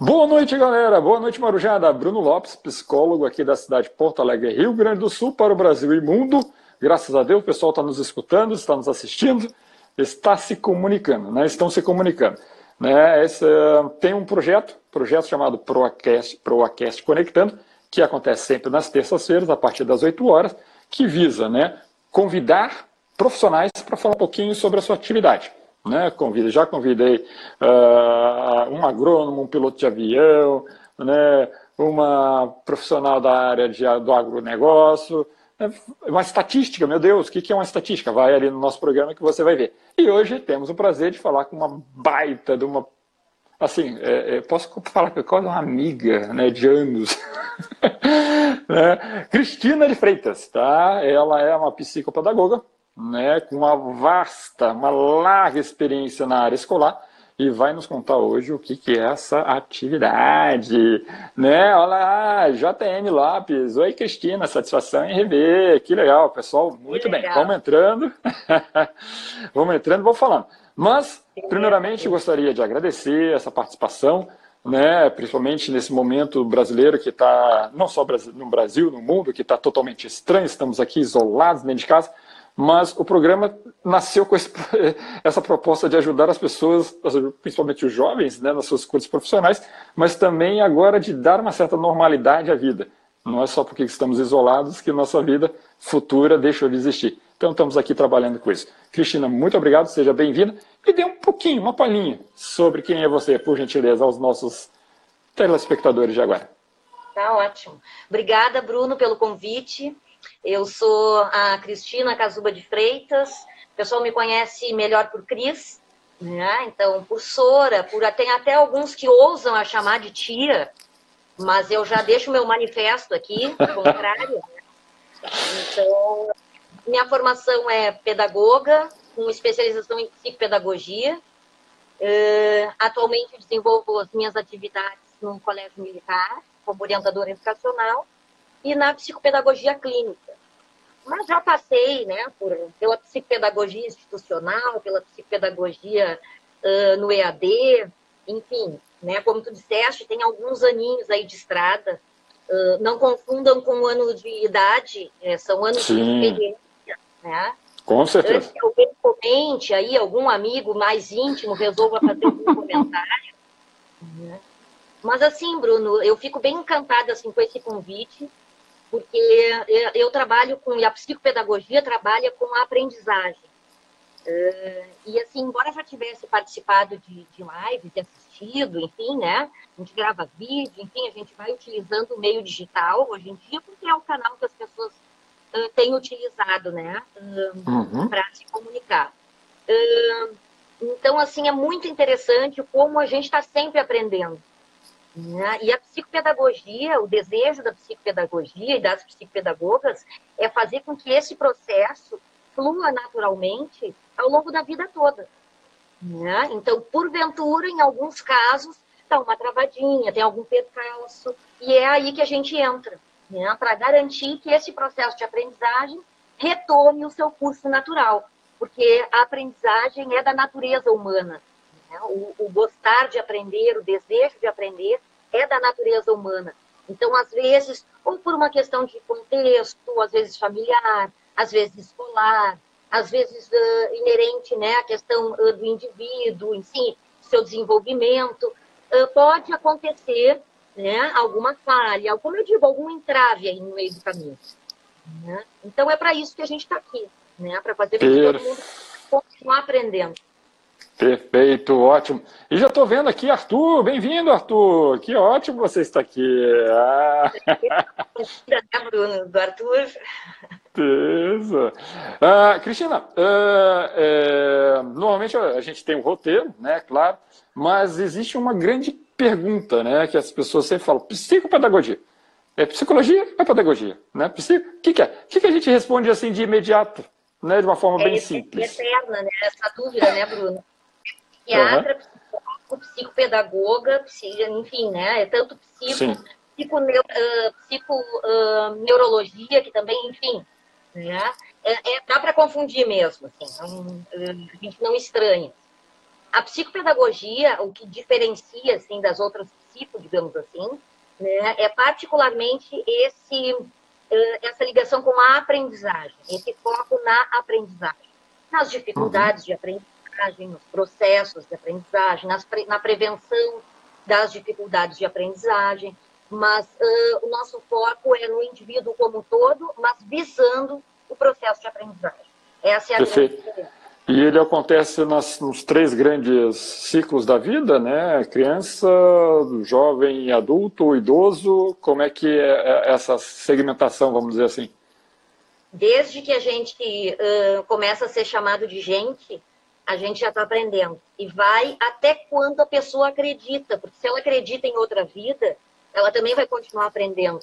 Boa noite, galera. Boa noite, Marujada. Bruno Lopes, psicólogo aqui da cidade de Porto Alegre, Rio Grande do Sul, para o Brasil e mundo. Graças a Deus, o pessoal está nos escutando, está nos assistindo, está se comunicando, né? Estão se comunicando. Né? Esse, tem um projeto, projeto chamado ProAcast, ProAcast Conectando, que acontece sempre nas terças-feiras, a partir das 8 horas, que visa né, convidar profissionais para falar um pouquinho sobre a sua atividade. Né? Convido, já convidei uh, um agrônomo, um piloto de avião, né, uma profissional da área de, do agronegócio, né, uma estatística, meu Deus, o que é uma estatística? Vai ali no nosso programa que você vai ver. E hoje temos o prazer de falar com uma baita de uma assim, é, é, posso falar que é quase uma amiga né, de anos. né? Cristina de Freitas, tá? Ela é uma psicopedagoga, né, com uma vasta, uma larga experiência na área escolar e vai nos contar hoje o que, que é essa atividade. Né? Olá, JM Lopes. Oi, Cristina, satisfação em rever. Que legal, pessoal. Muito bem, vamos entrando. vamos entrando, vou falando. Mas, primeiramente, gostaria de agradecer essa participação, né, principalmente nesse momento brasileiro que está, não só no Brasil, no mundo, que está totalmente estranho, estamos aqui isolados dentro de casa, mas o programa nasceu com esse, essa proposta de ajudar as pessoas, principalmente os jovens, né, nas suas escolhas profissionais, mas também agora de dar uma certa normalidade à vida. Não é só porque estamos isolados que nossa vida futura deixou de existir. Então estamos aqui trabalhando com isso. Cristina, muito obrigado, seja bem-vinda. E dê um pouquinho, uma palhinha sobre quem é você, por gentileza, aos nossos telespectadores de agora. Tá ótimo. Obrigada, Bruno, pelo convite. Eu sou a Cristina Casuba de Freitas. O pessoal me conhece melhor por Cris, né? Então, por Sora, por tem até alguns que ousam a chamar de tia, mas eu já deixo meu manifesto aqui, contrário. Então, minha formação é pedagoga, com especialização em psicopedagogia. Uh, atualmente desenvolvo as minhas atividades no colégio militar, como orientadora educacional, e na psicopedagogia clínica. Mas já passei né, por, pela psicopedagogia institucional, pela psicopedagogia uh, no EAD, enfim, né, como tu disseste, tem alguns aninhos aí de estrada. Uh, não confundam com ano de idade, é, são anos Sim. de experiência. Né? Com certeza. Antes que alguém comente aí, algum amigo mais íntimo resolva fazer algum comentário. Né? Mas assim, Bruno, eu fico bem encantada assim, com esse convite porque eu trabalho com, e a psicopedagogia trabalha com a aprendizagem. É, e assim, embora já tivesse participado de, de lives e assistido, enfim, né? A gente grava vídeo, enfim, a gente vai utilizando o meio digital hoje em dia, porque é o canal que as pessoas têm utilizado, né? Uh, uhum. Para se comunicar. Então, assim, é muito interessante como a gente está sempre aprendendo. Né? E a psicopedagogia, o desejo da psicopedagogia e das psicopedagogas é fazer com que esse processo flua naturalmente ao longo da vida toda. Né? Então, porventura, em alguns casos, está uma travadinha, tem algum percalço, e é aí que a gente entra, né? para garantir que esse processo de aprendizagem retome o seu curso natural, porque a aprendizagem é da natureza humana. Né? O, o gostar de aprender, o desejo de aprender, é da natureza humana. Então, às vezes, ou por uma questão de contexto, às vezes familiar, às vezes escolar, às vezes uh, inerente né, à questão uh, do indivíduo, em si, seu desenvolvimento, uh, pode acontecer né, alguma falha, como eu digo, algum entrave aí no meio do caminho. Né? Então, é para isso que a gente está aqui, né, para fazer com que todo mundo continue aprendendo. Perfeito, ótimo. E já estou vendo aqui, Arthur, bem-vindo, Arthur. Que ótimo você está aqui. Ah. Bruno, do Arthur. Beleza. Ah, Cristina, ah, é, normalmente a gente tem um roteiro, né, claro, mas existe uma grande pergunta, né, que as pessoas sempre falam, psicopedagogia. É psicologia ou é pedagogia? Né? Psico, o que, que é? O que, que a gente responde assim de imediato? Né, de uma forma é, bem simples. É eterna, né? Essa dúvida, né, Bruno? Psiquiatra, uhum. psicólogo, psicopedagoga, enfim, né? É tanto psico, psico, uh, psico uh, neurologia, que também, enfim, né? É, é dá para confundir mesmo, assim, não, a gente não estranha. A psicopedagogia, o que diferencia assim das outras participo, digamos assim, né, é particularmente esse, essa ligação com a aprendizagem, esse foco na aprendizagem, nas dificuldades uhum. de aprendizagem, nos processos de aprendizagem, na prevenção das dificuldades de aprendizagem, mas uh, o nosso foco é no indivíduo como um todo, mas visando o processo de aprendizagem. Essa é a Perfeito. grande E ele acontece nas, nos três grandes ciclos da vida, né? Criança, jovem, adulto, idoso. Como é que é essa segmentação, vamos dizer assim? Desde que a gente uh, começa a ser chamado de gente, a gente já está aprendendo. E vai até quando a pessoa acredita, porque se ela acredita em outra vida, ela também vai continuar aprendendo.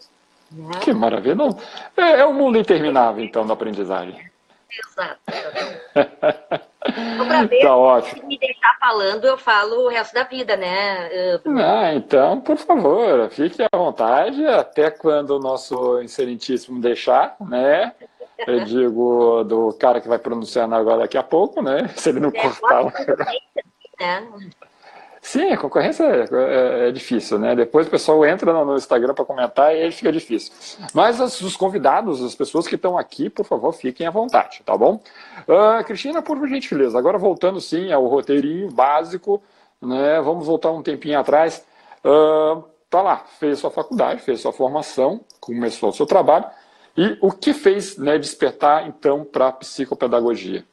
Né? Que maravilha. Não, é, é um mundo interminável, então, da aprendizagem. Exato. Então, para ver, tá ótimo. se me deixar falando, eu falo o resto da vida, né? Ah, então, por favor, fique à vontade, até quando o nosso excelentíssimo deixar, né? Eu digo do cara que vai pronunciar agora daqui a pouco, né? Se ele não é, cortar. Né? Sim, a concorrência é, é, é, difícil, né? Depois o pessoal entra no Instagram para comentar e aí fica difícil. Mas as, os convidados, as pessoas que estão aqui, por favor, fiquem à vontade, tá bom? Uh, Cristina, por gentileza, agora voltando sim ao roteirinho básico, né? Vamos voltar um tempinho atrás. Uh, tá lá, fez sua faculdade, fez sua formação, começou o seu trabalho. E o que fez né, despertar, então, para a psicopedagogia?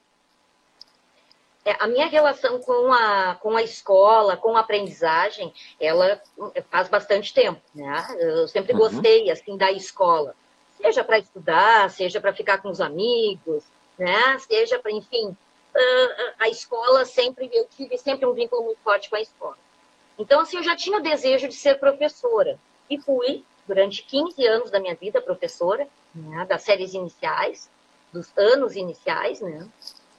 É, a minha relação com a, com a escola, com a aprendizagem, ela faz bastante tempo, né? Eu sempre uhum. gostei, assim, da escola. Seja para estudar, seja para ficar com os amigos, né? Seja para, enfim, a escola sempre, eu tive sempre um vínculo muito forte com a escola. Então, assim, eu já tinha o desejo de ser professora. E fui, durante 15 anos da minha vida, professora, né? das séries iniciais, dos anos iniciais, né?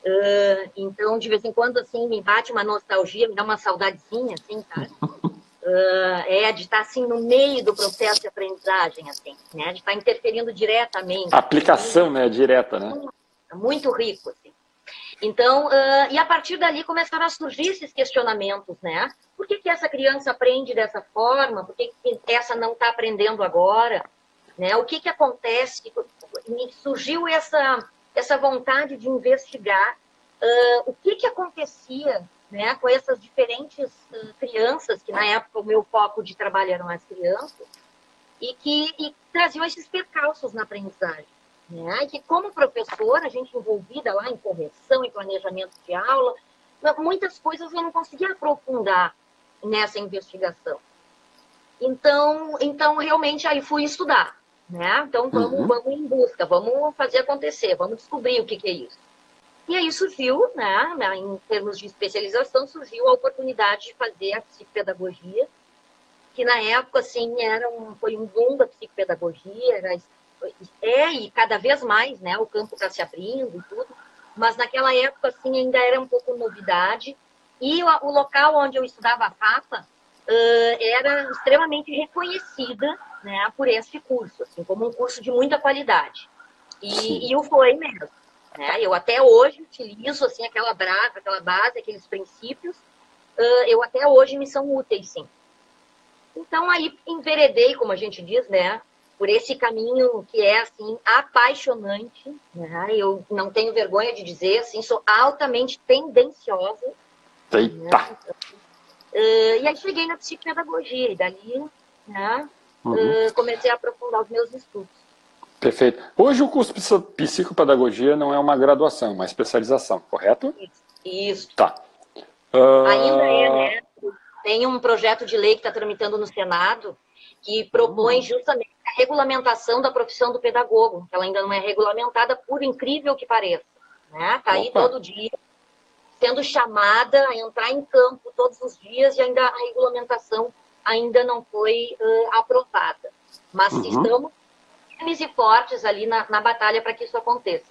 Uh, então, de vez em quando, assim, me bate uma nostalgia, me dá uma saudadezinha, assim, cara. Uh, é de estar, assim, no meio do processo de aprendizagem, assim, né? De estar interferindo diretamente. A aplicação, assim, né? Direta, né? Muito rico, assim. Então, uh, e a partir dali começaram a surgir esses questionamentos, né? Por que, que essa criança aprende dessa forma? Por que, que essa não está aprendendo agora? Né? O que, que acontece? Surgiu essa essa vontade de investigar uh, o que, que acontecia né, com essas diferentes uh, crianças, que na época o meu foco de trabalho eram as crianças, e que e traziam esses percalços na aprendizagem. Né? Que, como professora, a gente envolvida lá em correção, em planejamento de aula, muitas coisas eu não conseguia aprofundar nessa investigação. Então, então realmente, aí fui estudar. Né? Então vamos, uhum. vamos em busca, vamos fazer acontecer, vamos descobrir o que, que é isso. E aí surgiu, né, em termos de especialização, surgiu a oportunidade de fazer a psicopedagogia, que na época, assim, era um, foi um boom da psicopedagogia, era, é, e cada vez mais, né, o campo está se abrindo e tudo, mas naquela época, assim, ainda era um pouco novidade, e o, o local onde eu estudava a FAPA uh, era extremamente reconhecida né, por esse curso, assim, como um curso de muita qualidade. E, e o foi mesmo. Né? Eu até hoje utilizo assim, aquela, brasa, aquela base, aqueles princípios, uh, eu até hoje me são úteis, sim. Então, aí enveredei, como a gente diz, né, por esse caminho que é, assim, apaixonante, né? Eu não tenho vergonha de dizer, assim, sou altamente tendenciosa. Eita! Né? Uh, e aí cheguei na psicopedagogia, e dali, né, uhum. uh, comecei a aprofundar os meus estudos. Perfeito. Hoje o curso de psicopedagogia não é uma graduação, é uma especialização, correto? Isso. Isso. Tá. Uh... Ainda é, né? Tem um projeto de lei que está tramitando no Senado que propõe uhum. justamente regulamentação da profissão do pedagogo, que ela ainda não é regulamentada, por incrível que pareça. Né? Tá aí todo dia sendo chamada a entrar em campo todos os dias e ainda a regulamentação ainda não foi uh, aprovada. Mas uhum. estamos firmes e fortes ali na, na batalha para que isso aconteça.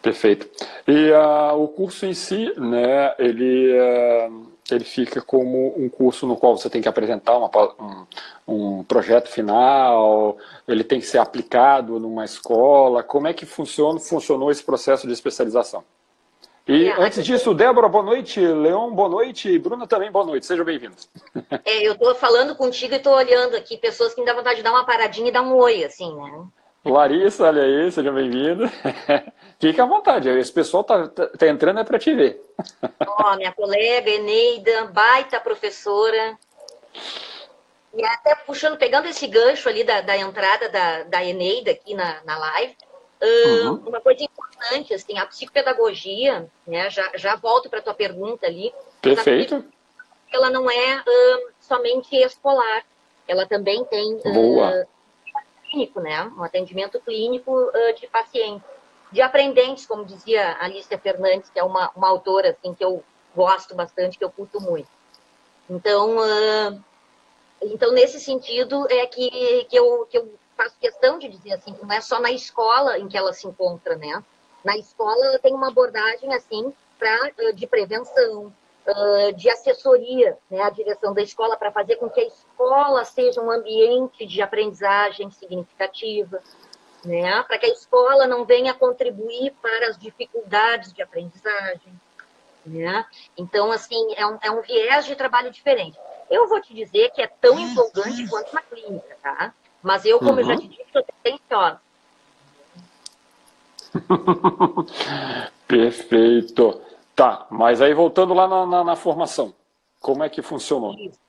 Perfeito. E uh, o curso em si, né, ele, uh, ele fica como um curso no qual você tem que apresentar uma, um, um, projeto final, ele tem que ser aplicado numa escola. Como é que funciona, funcionou esse processo de especialização? E é, antes disso, Débora, boa noite. Leon, boa noite. Bruna também, boa noite. Sejam bem-vindos. É, eu estou falando contigo e estou olhando aqui pessoas que me dá vontade de dar uma paradinha e dar um oi, assim, né? Larissa, olha aí, seja bem-vindo. Fique à vontade, esse pessoal tá, tá, tá entrando é para te ver. Ó, oh, minha colega Eneida, baita professora. E até puxando, pegando esse gancho ali da, da entrada da, da Eneida aqui na, na live, uh, uhum. uma coisa importante, assim, a psicopedagogia, né, já, já volto para a tua pergunta ali. Perfeito. Ela não é uh, somente escolar, ela também tem Boa. clínico, né, um atendimento clínico de pacientes, de aprendentes, como dizia Alicia Fernandes, que é uma, uma autora, assim, que eu gosto bastante, que eu curto muito. Então, então, nesse sentido, é que, que, eu, que eu faço questão de dizer assim, que não é só na escola em que ela se encontra, né? Na escola ela tem uma abordagem assim pra, de prevenção, de assessoria, né, a direção da escola para fazer com que a escola seja um ambiente de aprendizagem significativa, né, para que a escola não venha contribuir para as dificuldades de aprendizagem, né? Então, assim, é um, é um viés de trabalho diferente. Eu vou te dizer que é tão empolgante quanto uma clínica, tá? Mas eu, como uhum. eu já uhum. te disse, estou tensiosa. Perfeito. Tá, mas aí voltando lá na, na, na formação, como é que funcionou? Isso.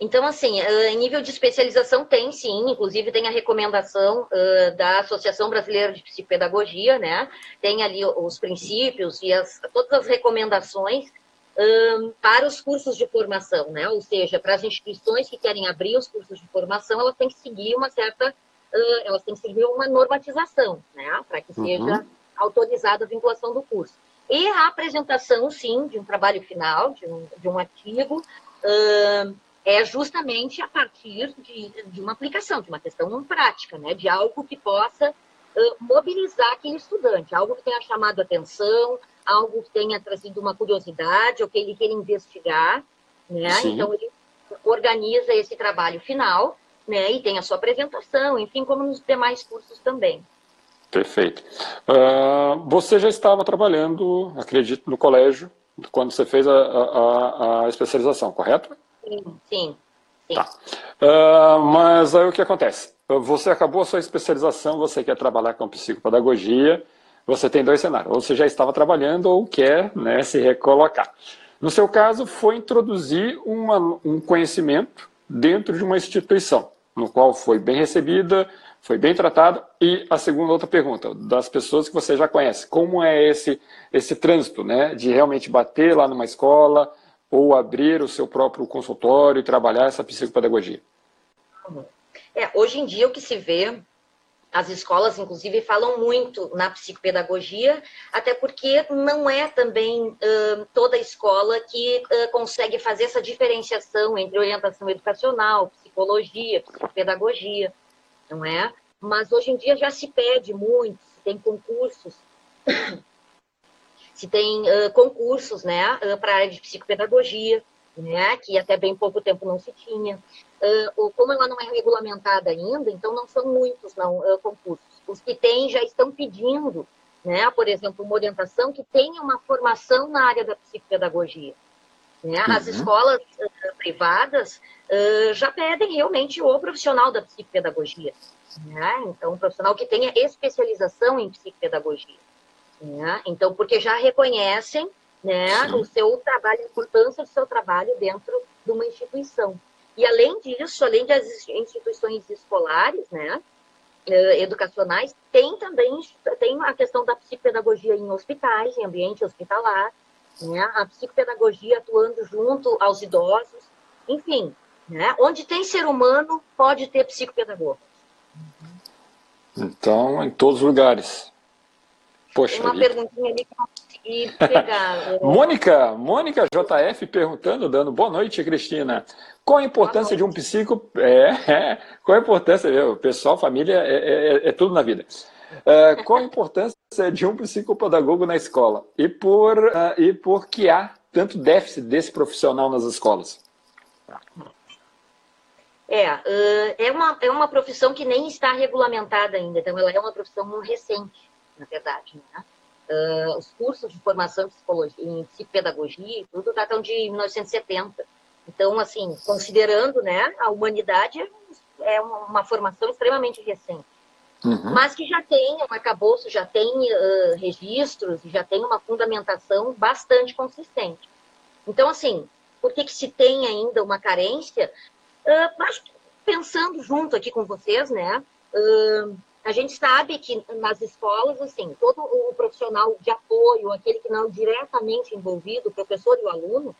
Então, assim, eh, em nível de especialização tem sim, inclusive tem a recomendação uh, da Associação Brasileira de Psicopedagogia, né? Tem ali os princípios e as, todas as recomendações um, para os cursos de formação, né? Ou seja, para as instituições que querem abrir os cursos de formação, elas têm que seguir uma certa, uh, elas têm que seguir uma normatização, né? Para que seja uhum. autorizada a vinculação do curso. E a apresentação, sim, de um trabalho final, de um, de um artigo, uh, é justamente a partir de, de uma aplicação, de uma questão prática, né? De algo que possa uh, mobilizar aquele estudante, algo que tenha chamado atenção, algo que tenha trazido uma curiosidade ou que ele queira investigar, né? Sim. Então ele organiza esse trabalho final, né? E tem a sua apresentação, enfim, como nos demais cursos também. Perfeito. Uh, você já estava trabalhando, acredito, no colégio quando você fez a, a, a especialização, correto? Sim. Tá. Uh, mas aí o que acontece? Você acabou a sua especialização, você quer trabalhar com psicopedagogia, você tem dois cenários. Ou você já estava trabalhando ou quer né, se recolocar. No seu caso, foi introduzir uma, um conhecimento dentro de uma instituição, no qual foi bem recebida, foi bem tratado. E a segunda outra pergunta, das pessoas que você já conhece, como é esse, esse trânsito, né, de realmente bater lá numa escola ou abrir o seu próprio consultório e trabalhar essa psicopedagogia? É, hoje em dia o que se vê as escolas, inclusive, falam muito na psicopedagogia, até porque não é também uh, toda escola que uh, consegue fazer essa diferenciação entre orientação educacional, psicologia, psicopedagogia, não é? Mas hoje em dia já se pede muito, tem concursos, se tem uh, concursos, né, para a área de psicopedagogia, né, que até bem pouco tempo não se tinha. Uh, como ela não é regulamentada ainda, então não são muitos não, uh, concursos. Os que têm já estão pedindo, né, por exemplo, uma orientação que tenha uma formação na área da psicopedagogia. Né? Uhum. As escolas uh, privadas já pedem realmente o profissional da psicopedagogia. Né? Então, um profissional que tenha especialização em psicopedagogia. Né? Então, porque já reconhecem né, o seu trabalho, a importância do seu trabalho dentro de uma instituição. E além disso, além das instituições escolares, né, eh, educacionais, tem também tem a questão da psicopedagogia em hospitais, em ambiente hospitalar, né, a psicopedagogia atuando junto aos idosos, enfim, né, onde tem ser humano, pode ter psicopedagogo. Então, em todos os lugares. Poxa, uma perguntinha ali que eu consegui pegar. É. Mônica, Mônica JF perguntando, dando boa noite, Cristina. Qual a importância de um psico... É, é, qual a importância, meu, pessoal, família, é, é, é tudo na vida. Uh, qual a importância de um psicopedagogo na escola? E por, uh, e por que há tanto déficit desse profissional nas escolas? É, uh, é, uma, é uma profissão que nem está regulamentada ainda, então ela é uma profissão recente na verdade. Né? Uh, os cursos de formação em psicologia, em psicopedagogia e tudo datam de 1970. Então, assim, considerando, né, a humanidade é uma formação extremamente recente. Uhum. Mas que já tem um arcabouço, já tem uh, registros, já tem uma fundamentação bastante consistente. Então, assim, por que, que se tem ainda uma carência? Uh, mas pensando junto aqui com vocês, né? Uh, a gente sabe que nas escolas, assim, todo o profissional de apoio, aquele que não é diretamente envolvido, o professor e o aluno,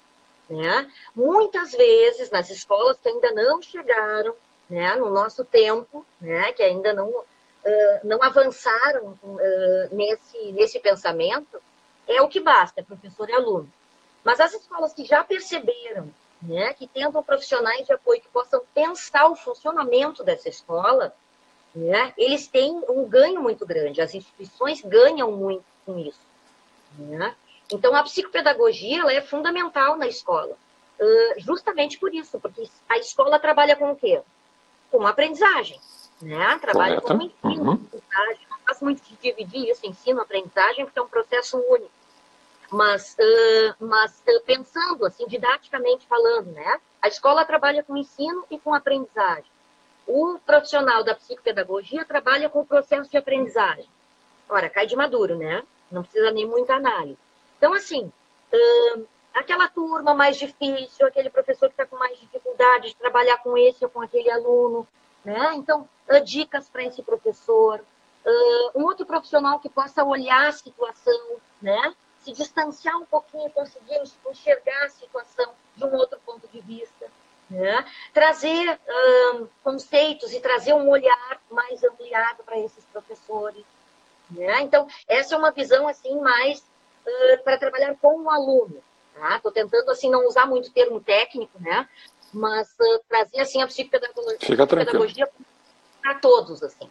né? Muitas vezes nas escolas que ainda não chegaram, né, no nosso tempo, né, que ainda não uh, não avançaram uh, nesse nesse pensamento, é o que basta, é professor e aluno. Mas as escolas que já perceberam, né, que tentam profissionais de apoio que possam pensar o funcionamento dessa escola, né, eles têm um ganho muito grande. As instituições ganham muito com isso. Né? Então, a psicopedagogia ela é fundamental na escola, justamente por isso, porque a escola trabalha com o quê? Com aprendizagem, né? Trabalha Correto. com ensino, uhum. aprendizagem. Não faço muito de dividir isso, ensino, aprendizagem, porque é um processo único. Mas, mas pensando, assim, didaticamente falando, né? A escola trabalha com ensino e com aprendizagem. O profissional da psicopedagogia trabalha com o processo de aprendizagem. Ora, cai de maduro, né? Não precisa nem muita análise. Então, assim, uh, aquela turma mais difícil, aquele professor que está com mais dificuldade de trabalhar com esse ou com aquele aluno, né? Então, uh, dicas para esse professor. Uh, um outro profissional que possa olhar a situação, né? Se distanciar um pouquinho, conseguir enxergar a situação de um outro ponto de vista. Né? Trazer conceitos e trazer um olhar mais ampliado para esses professores. Né? Então, essa é uma visão assim mais uh, para trabalhar com o aluno. Estou tá? tentando assim não usar muito termo técnico, né? Mas uh, trazer assim a psicopedagogia para todos assim.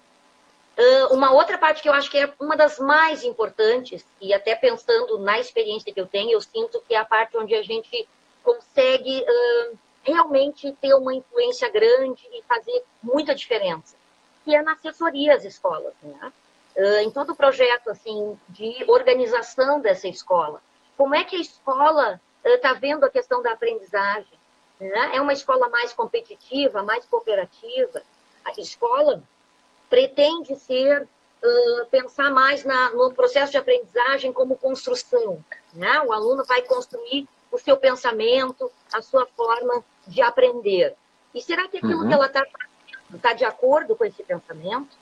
Uh, uma outra parte que eu acho que é uma das mais importantes e até pensando na experiência que eu tenho, eu sinto que é a parte onde a gente consegue realmente ter uma influência grande e fazer muita diferença, que é na assessoria às escolas, né? em todo o projeto assim de organização dessa escola. Como é que a escola está vendo a questão da aprendizagem? Né? É uma escola mais competitiva, mais cooperativa? A escola pretende ser uh, pensar mais na, no processo de aprendizagem como construção. Né? O aluno vai construir o seu pensamento, a sua forma de aprender. E será que aquilo uhum. que ela está fazendo está de acordo com esse pensamento?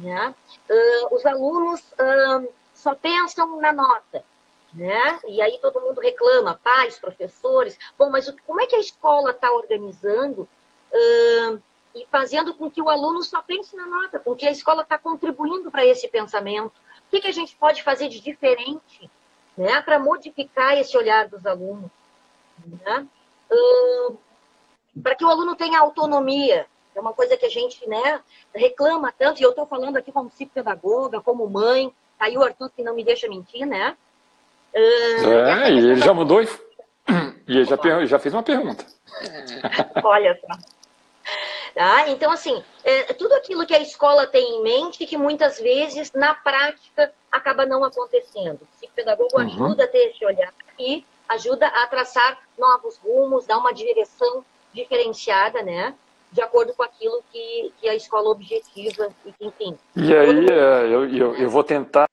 Né? Uh, os alunos uh, só pensam na nota. Né? E aí todo mundo reclama, pais, professores. Bom, mas como é que a escola está organizando uh, e fazendo com que o aluno só pense na nota, com que a escola está contribuindo para esse pensamento? O que, que, a gente pode fazer de diferente né, para modificar esse olhar dos alunos? Né? Para que o aluno tenha autonomia, é uma coisa que a gente né, reclama tanto, e eu estou falando aqui como psicopedagoga, como mãe, tá aí o Arthur que não me deixa mentir, né? É, e ele já mudou e, e ele já, já fez uma pergunta. Olha só. Tá? Então, assim, é, tudo aquilo que a escola tem em mente que muitas vezes, na prática, acaba não acontecendo. O psicopedagogo uhum. ajuda a ter esse olhar e ajuda a traçar novos rumos, dar uma direção diferenciada, né? de acordo com aquilo que, que a escola objetiva e enfim. E aí, é, eu, eu, eu, vou tentar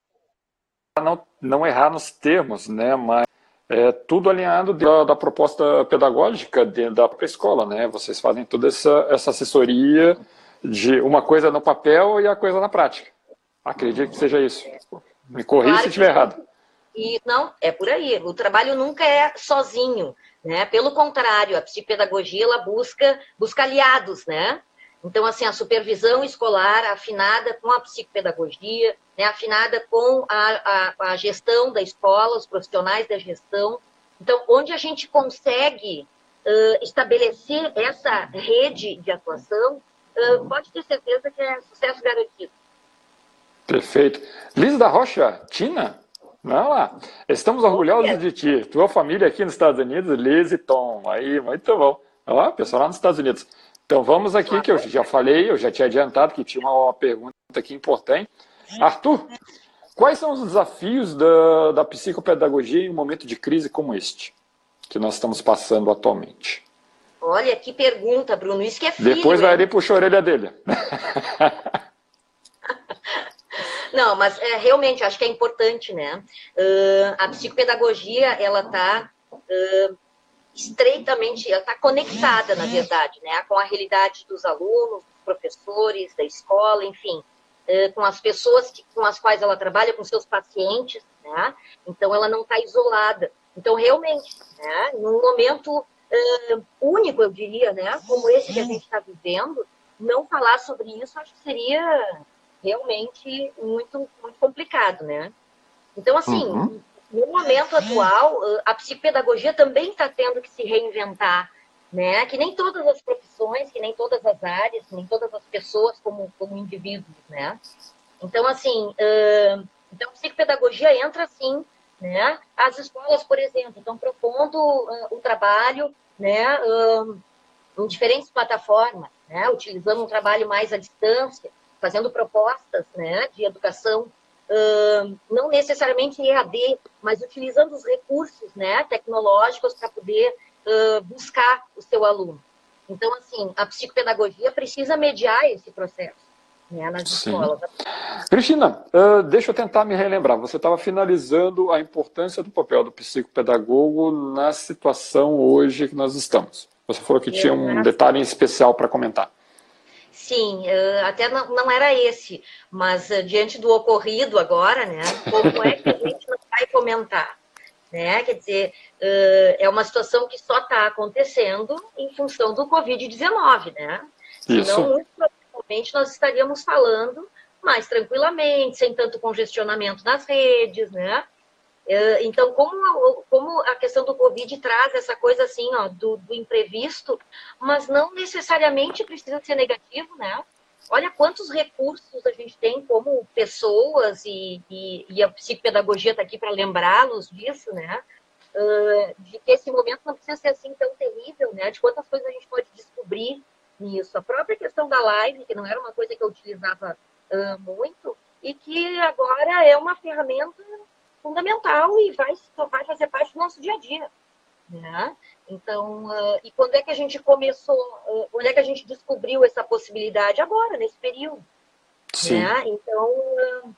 não, não errar nos termos, né, mas é tudo alinhado da, da proposta pedagógica de, da própria escola, né? Vocês fazem toda essa, essa assessoria de uma coisa no papel e a coisa na prática. Acredito que seja isso. Me corrija claro se estiver errado. E não, é por aí. O trabalho nunca é sozinho. Né? Pelo contrário, a psicopedagogia ela busca, busca aliados, né? Então, assim, a supervisão escolar afinada com a psicopedagogia, né? afinada com a, a, a gestão da escola, os profissionais da gestão. Então, onde a gente consegue uh, estabelecer essa rede de atuação, uh, pode ter certeza que é sucesso garantido. Perfeito. Liz da Rocha, Tina, Vamos lá. Estamos orgulhosos de ti. Tua família aqui nos Estados Unidos, Liz e Tom. Aí, muito bom. Lá, pessoal lá nos Estados Unidos. Então vamos aqui, que eu já falei, eu já tinha adiantado que tinha uma pergunta aqui importante. Arthur, Quais são os desafios da, da psicopedagogia em um momento de crise como este, que nós estamos passando atualmente? Olha, que pergunta, Bruno. Isso que é filho. Depois vai ali puxar a orelha dele. Não, mas é, realmente acho que é importante, né? Uh, a psicopedagogia, ela está uh, estreitamente, ela está conectada, na verdade, né? Com a realidade dos alunos, dos professores, da escola, enfim, com as pessoas que, com as quais ela trabalha, com seus pacientes, né? Então, ela não está isolada. Então, realmente, né? Num momento único, eu diria, né? Como esse que a gente está vivendo, não falar sobre isso acho que seria realmente muito, muito complicado, né? Então, assim, uhum. no momento atual, a psicopedagogia também está tendo que se reinventar, né? Que nem todas as profissões, que nem todas as áreas, que nem todas as pessoas como, como indivíduos, né? Então, assim, uh, então psicopedagogia entra, assim, né? As escolas, por exemplo, estão propondo uh, o trabalho, né? Uh, em diferentes plataformas, né? Utilizando um trabalho mais à distância, fazendo propostas né, de educação, uh, não necessariamente EAD, mas utilizando os recursos né, tecnológicos para poder uh, buscar o seu aluno. Então, assim, a psicopedagogia precisa mediar esse processo. Né, nas Sim. escolas. Cristina, uh, deixa eu tentar me relembrar. Você estava finalizando a importância do papel do psicopedagogo na situação hoje que nós estamos. Você falou que tinha um detalhe especial para comentar. Sim, até não, não era esse, mas diante do ocorrido agora, né, como é que a gente não vai comentar? Né? Quer dizer, é uma situação que só está acontecendo em função do Covid-19, né? Isso. Senão, muito provavelmente, nós estaríamos falando mais tranquilamente, sem tanto congestionamento nas redes, né? Então, como a, como a questão do Covid traz essa coisa assim, ó, do, do, imprevisto, mas não necessariamente precisa ser negativo, né? Olha quantos recursos a gente tem como pessoas e, e, e a psicopedagogia está aqui para lembrá-los disso, né? Uh, de que esse momento não precisa ser assim tão terrível, né? De quantas coisas a gente pode descobrir nisso. A própria questão da live, que não era uma coisa que eu utilizava uh, muito, e que agora é uma ferramenta fundamental e vai, vai fazer parte do nosso dia a dia. Né? Então, uh, e quando é que a gente começou, uh, quando é que a gente descobriu essa possibilidade? Agora, nesse período. Sim. Né? Então, uh,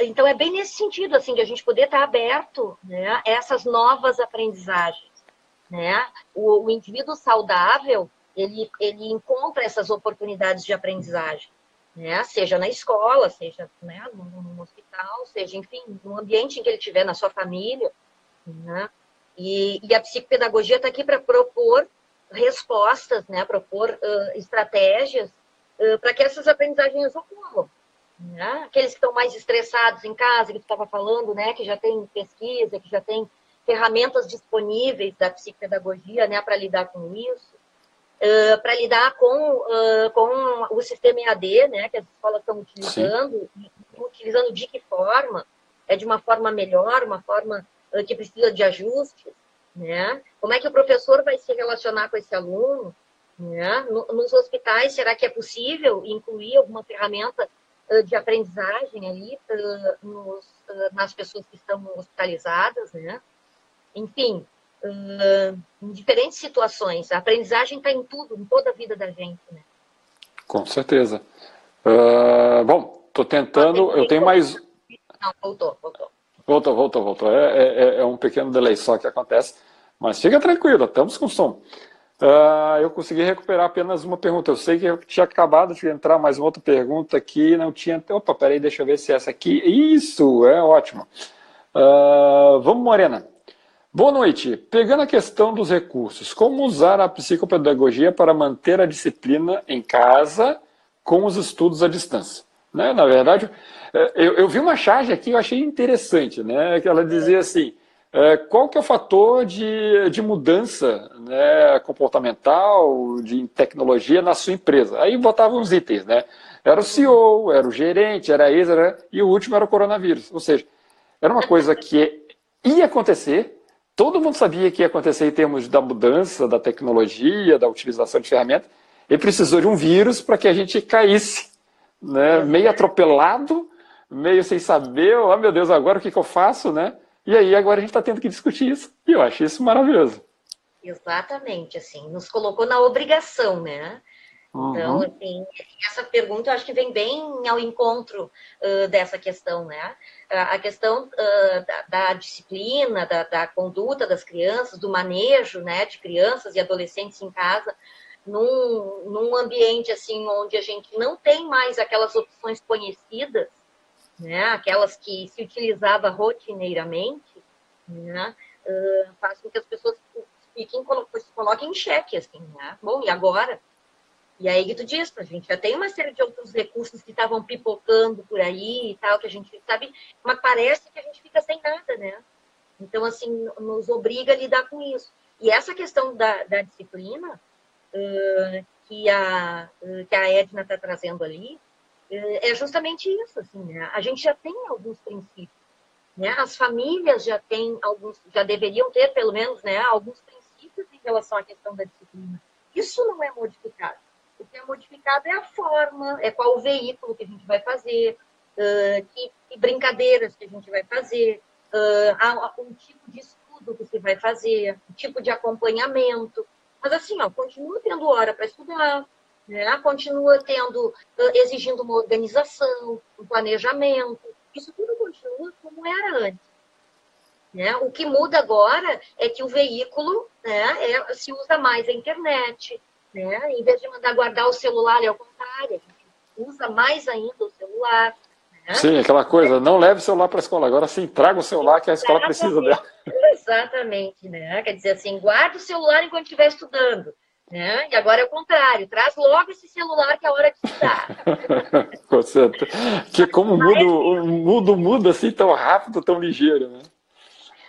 então, é bem nesse sentido, assim, de a gente poder estar aberto né, a essas novas aprendizagens. Né? O, o indivíduo saudável, ele, ele encontra essas oportunidades de aprendizagem né? Seja na escola, seja né, no, no, hospital, seja, enfim, no ambiente em que ele estiver, na sua família, né? E, e a psicopedagogia está aqui para propor respostas, né? Propor uh, estratégias uh, para que essas aprendizagens ocorram. Né? Aqueles que estão mais estressados em casa, que tu estava falando, né? Que já tem pesquisa, que já tem ferramentas disponíveis da psicopedagogia, né? Para lidar com isso uh, para lidar com, com o sistema EAD, né, que as escolas estão utilizando, e, utilizando de que forma? É de uma forma melhor, uma forma que precisa de ajustes, né? Como é que o professor vai se relacionar com esse aluno? Né? Nos hospitais, será que é possível incluir alguma ferramenta de aprendizagem ali nos, nas pessoas que estão hospitalizadas, né? Enfim, em diferentes situações. A aprendizagem está em tudo, em toda a vida da gente. Né? Com certeza. Uh, bom, estou tentando. Eu tenho mais. Não, voltou, voltou. Voltou, voltou, voltou. É, é, é, um pequeno delay só que acontece. Mas fica tranquilo, estamos com som. Uh, eu consegui recuperar apenas uma pergunta. Eu sei que eu tinha acabado de entrar mais uma outra pergunta aqui, não tinha. Opa, peraí, deixa eu ver se é essa aqui. Isso, é ótimo. Uh, vamos, Morena. Boa noite. Pegando a questão dos recursos, como usar a psicopedagogia para manter a disciplina em casa com os estudos à distância? Né? Na verdade, é, eu, eu vi uma charge aqui eu achei interessante, né? que ela dizia assim, é, qual que é o fator de, de mudança né, comportamental, de tecnologia na sua empresa? Aí botava uns itens, né? Era o CEO, era o gerente, era a ex, era, e o último era o coronavírus. Ou seja, era uma coisa que ia acontecer, todo mundo sabia que ia acontecer em termos da mudança da tecnologia, da utilização de ferramentas, e precisou de um vírus para que a gente caísse, né, meio atropelado, meio sem saber, oh meu Deus, agora o que, que eu faço, né? E aí agora a gente está tendo que discutir isso. E eu acho isso maravilhoso. Exatamente, assim, nos colocou na obrigação, né? Então, uhum. assim, essa pergunta eu acho que vem bem ao encontro uh, dessa questão, né? A questão uh, da, da, disciplina, da, da, conduta das crianças, do manejo, né, de crianças e adolescentes em casa, num, num ambiente, assim, onde a gente não tem mais aquelas opções conhecidas, né, aquelas que se utilizava rotineiramente, né, uh, faz com que as pessoas fiquem, se coloquem em xeque, assim, né? Bom, e agora? E aí que tu diz, a gente já tem uma série de outros recursos que estavam pipocando por aí e tal, que a gente sabe, mas parece que a gente fica sem nada, né? Então, assim, nos obriga a lidar com isso. E essa questão da, da disciplina que, a, que a Edna está trazendo ali uh, é justamente isso, assim, né? A gente já tem alguns princípios, né? As famílias já têm alguns, já deveriam ter, pelo menos, né, alguns princípios em relação à questão da disciplina. Isso não é modificado. O que é modificado é a forma, é qual o veículo que a gente vai fazer, uh, que, que, brincadeiras que a gente vai fazer, uh, tipo de estudo que se vai fazer, um tipo de acompanhamento. Mas assim, ó, continua tendo hora para estudar, né? continua tendo, exigindo uma organização, um planejamento. Isso tudo continua como era antes. Né? O que muda agora é que o veículo né, é, se usa mais a internet, né? Em vez de mandar guardar o celular, é o contrário, a gente usa mais ainda o celular. Né? Sim, aquela coisa, não leve o celular para a escola, agora sim, traga o celular que a escola precisa dela. Exatamente, né? Quer dizer assim, guarda o celular enquanto estiver estudando. Né? E agora é o contrário, traz logo esse celular que é a hora de estudar. Com certeza. Que como muda, muda, muda assim tão rápido, tão ligeiro, né?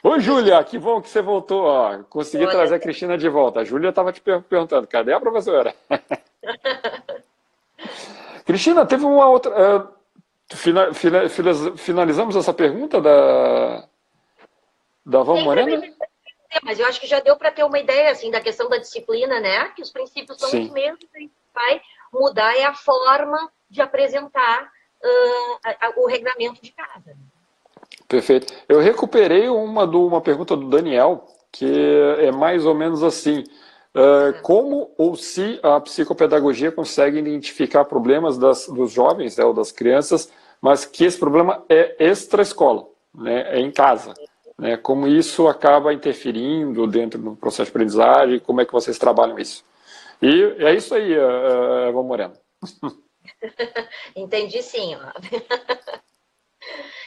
Oi, Júlia, que bom que você voltou. Ó. Consegui Olha. trazer a Cristina de volta. A Júlia estava te perguntando, cadê a professora? Cristina, teve uma outra. Uh, fina, fina, finalizamos essa pergunta da, da Val Morena? Mas eu acho que já deu para ter uma ideia assim, da questão da disciplina, né? Que os princípios são Sim. os mesmos, e vai mudar é a forma de apresentar uh, a, a, o regulamento de casa. Perfeito. Eu recuperei uma, do, uma pergunta do Daniel, que é mais ou menos assim. Uh, como ou se a psicopedagogia consegue identificar problemas das, dos jovens né, ou das crianças, mas que esse problema é extra-escola, né, é em casa. Né, como isso acaba interferindo dentro do processo de aprendizagem, como é que vocês trabalham isso? E é isso aí, uh, Eva Moreno. Entendi sim.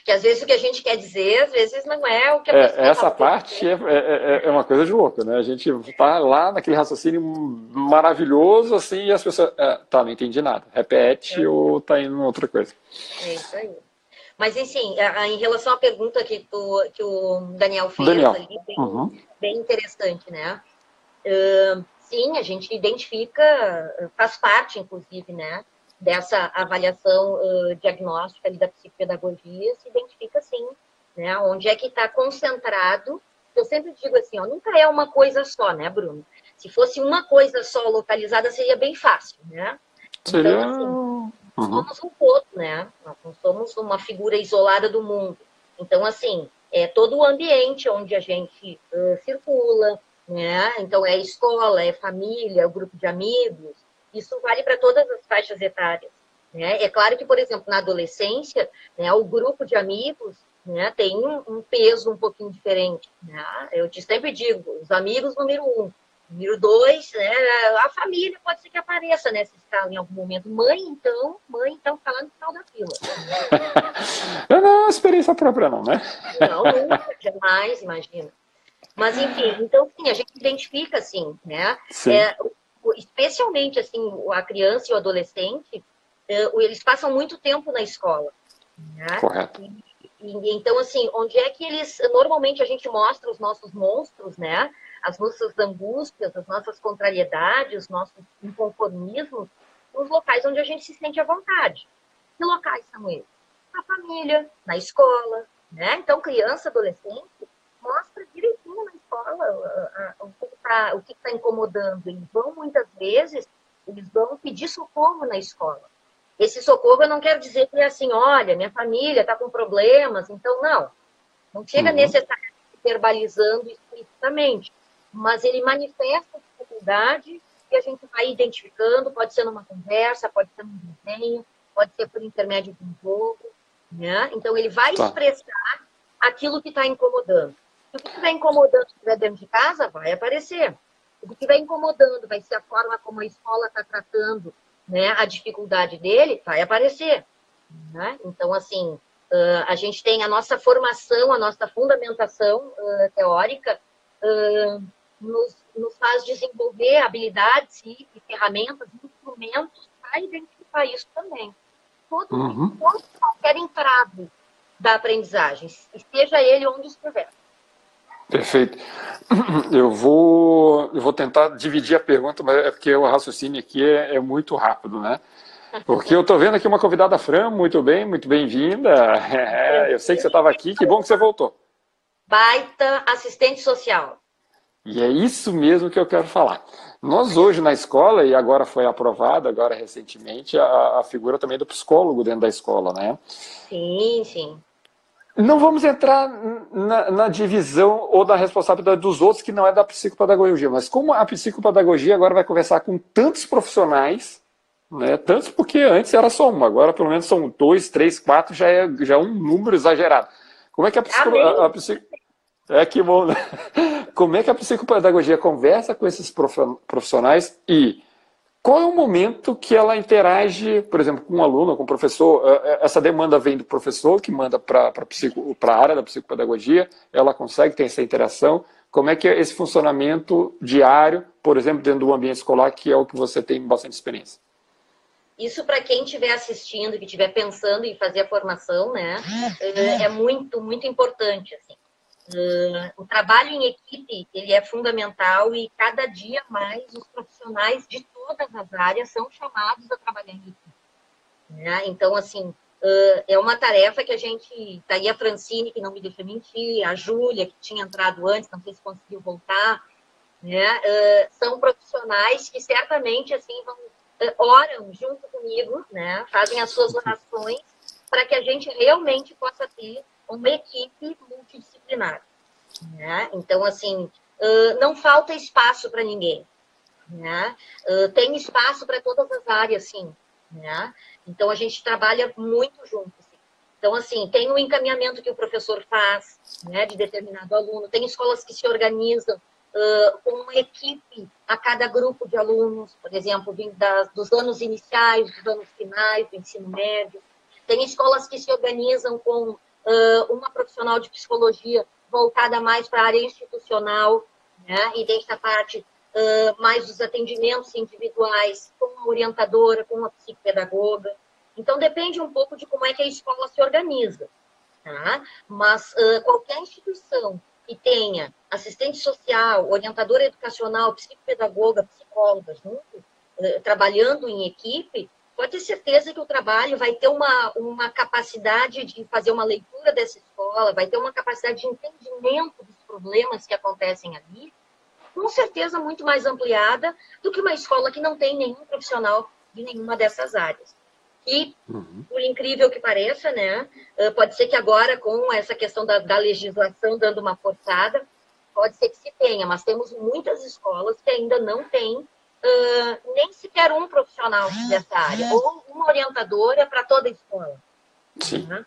que às vezes o que a gente quer dizer, às vezes não é o que a é, pessoa Essa parte é, é, é, é, uma coisa de louco, né? A gente tá lá naquele raciocínio maravilhoso, assim, e as pessoas, é, tá, não entendi nada. Repete é. ou tá indo em outra coisa. É isso aí. Mas, enfim, em relação à pergunta que, tu, que o Daniel fez Daniel. ali, bem, uhum. bem interessante, né? Uh, sim, a gente identifica, faz parte, inclusive, né? dessa avaliação uh, diagnóstica ali da psicopedagogia se identifica sim, né? Onde é que está concentrado? Eu sempre digo assim, ó, nunca é uma coisa só, né, Bruno? Se fosse uma coisa só localizada, seria bem fácil, né? Seria... Então, assim, uhum. somos um todo, né? Nós não somos uma figura isolada do mundo. Então, assim, é todo o ambiente onde a gente uh, circula, né? Então, é escola, é família, é o grupo de amigos, isso vale para todas as faixas etárias. Né? É claro que, por exemplo, na adolescência, né, o grupo de amigos né, tem um, peso um pouquinho diferente. Né? Eu te sempre digo, os amigos número um. Número dois, né, a família pode ser que apareça nessa escala em algum momento. Mãe, então, mãe, então, fica lá no final da fila. Não é experiência própria, não, né? Não, nunca, jamais, imagina. Mas, enfim, então, sim, a gente identifica, assim, né? Sim. É, especialmente assim, a criança e o adolescente, eh, eles passam muito tempo na escola. Né? Correto. E, então, assim, onde é que eles. Normalmente a gente mostra os nossos monstros, né? As nossas angústias, as nossas contrariedades, os nossos inconformismos, nos locais onde a gente se sente à vontade. Que locais são eles? Na família, na escola, né? Então, criança, adolescente, mostra direitinho na escola o que está o que tá incomodando. Eles vão, muitas vezes, eles vão pedir socorro na escola. esse socorro eu não quero dizer que é assim, olha, minha família está com problemas, então não. Não chega uhum. necessariamente verbalizando explicitamente, mas ele manifesta dificuldade e a gente vai identificando, pode ser numa conversa, pode ser num desenho, pode ser por intermédio de um jogo, né? Então ele vai tá. expressar aquilo que está incomodando. Se o que estiver incomodando estiver dentro de casa, vai aparecer. O que estiver incomodando vai ser a forma como a escola está tratando né, a dificuldade dele, vai aparecer. Né? Então, assim, uh, a gente tem a nossa formação, a nossa fundamentação uh, teórica uh, nos, nos, faz desenvolver habilidades e, e ferramentas, instrumentos para identificar isso também. Todo, uhum. todo qualquer entrave da aprendizagem, esteja ele onde estiver. Perfeito. Eu vou, eu vou tentar dividir a pergunta, mas é porque o raciocínio aqui é, é muito rápido, né? Porque eu estou vendo aqui uma convidada Fran, muito bem, muito bem-vinda. É, eu sei que você estava aqui, que bom que você voltou. Baita assistente social. E é isso mesmo que eu quero falar. Nós hoje na escola, e agora foi aprovada, agora recentemente, a, a figura também do psicólogo dentro da escola, né? Sim, sim. Não vamos entrar na, na, divisão ou da responsabilidade dos outros, que não é da psicopedagogia, mas como a psicopedagogia agora vai conversar com tantos profissionais, né, tantos porque antes era só um, agora pelo menos são dois, três, quatro, já é, já é um número exagerado. Como é que a, psico, a, a psico, é que bom, né? Como é que a psicopedagogia conversa com esses profissionais e qual é o momento que ela interage, por exemplo, com um aluno, com um professor? É, é, essa demanda vem do professor, que manda para a área da psicopedagogia, ela consegue ter essa interação. Como é que é esse funcionamento diário, por exemplo, dentro do ambiente escolar, que é o que você tem bastante experiência? Isso para quem estiver assistindo, que estiver pensando em fazer a formação, né, é, é muito, muito importante. Assim. Uh, o trabalho em equipe ele é fundamental e cada dia mais os profissionais de todas as áreas são chamados a trabalhar em equipe. Né? Então, assim, uh, é uma tarefa que a gente. Tá aí a Francine, que não me deixa mentir, a Júlia, que tinha entrado antes, não sei se conseguiu voltar. Né? Uh, são profissionais que certamente assim vão oram junto comigo, né? fazem as suas orações para que a gente realmente possa ter uma equipe multidisciplinar. Né? Então, assim, não falta espaço para ninguém. Né? Tem espaço para todas as áreas, sim. Né? Então, a gente trabalha muito junto. Assim. Então, assim, tem o encaminhamento que o professor faz né, de determinado aluno, tem escolas que se organizam uh, com uma equipe a cada grupo de alunos, por exemplo, das, dos anos iniciais, dos anos finais, do ensino médio. Tem escolas que se organizam com uh, uma profissional de psicologia voltada mais para a área institucional, né? e desde a parte uh, mais dos atendimentos individuais, com a orientadora, com a psicopedagoga. Então, depende um pouco de como é que a escola se organiza. Tá? Mas uh, qualquer instituição que tenha assistente social, orientadora educacional, psicopedagoga, psicóloga junto, trabalhando em equipe, pode ter certeza que o trabalho vai ter uma, uma capacidade de fazer uma leitura dessa escola, vai ter uma capacidade de entendimento dos problemas que acontecem ali, com certeza muito mais ampliada do que uma escola que não tem nenhum profissional de nenhuma dessas áreas. E, uhum. por incrível que pareça, né, pode ser que agora, com essa questão da, da legislação dando uma forçada, pode ser que se tenha, mas temos muitas escolas que ainda não têm uh, nem sequer um profissional dessa área, ou uma orientadora para toda a escola. Sim. Né?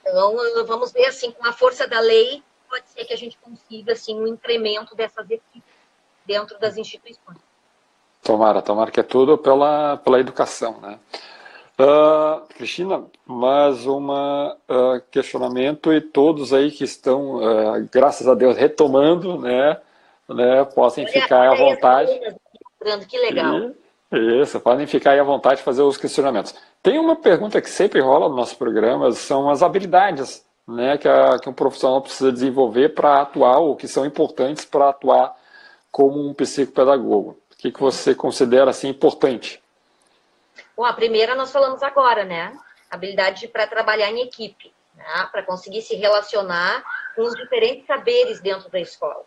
Então, uh, vamos ver, assim, com a força da lei, pode ser que a gente consiga, assim, um incremento dessas equipes dentro das instituições. Tomara, tomara que é tudo pela, pela educação, né? Uh, Cristina, mais um uh, questionamento e todos aí que estão, uh, graças a Deus, retomando, né, né possam ficar à vontade que legal. Isso, podem ficar aí à vontade de fazer os questionamentos. Tem uma pergunta que sempre rola no nosso programa, são as habilidades né, que, a, que um profissional precisa desenvolver para atuar, ou que são importantes para atuar como um psicopedagogo. O que, que você considera assim importante? Bom, a primeira nós falamos agora, né? Habilidade para trabalhar em equipe, né? para conseguir se relacionar com os diferentes saberes dentro da escola.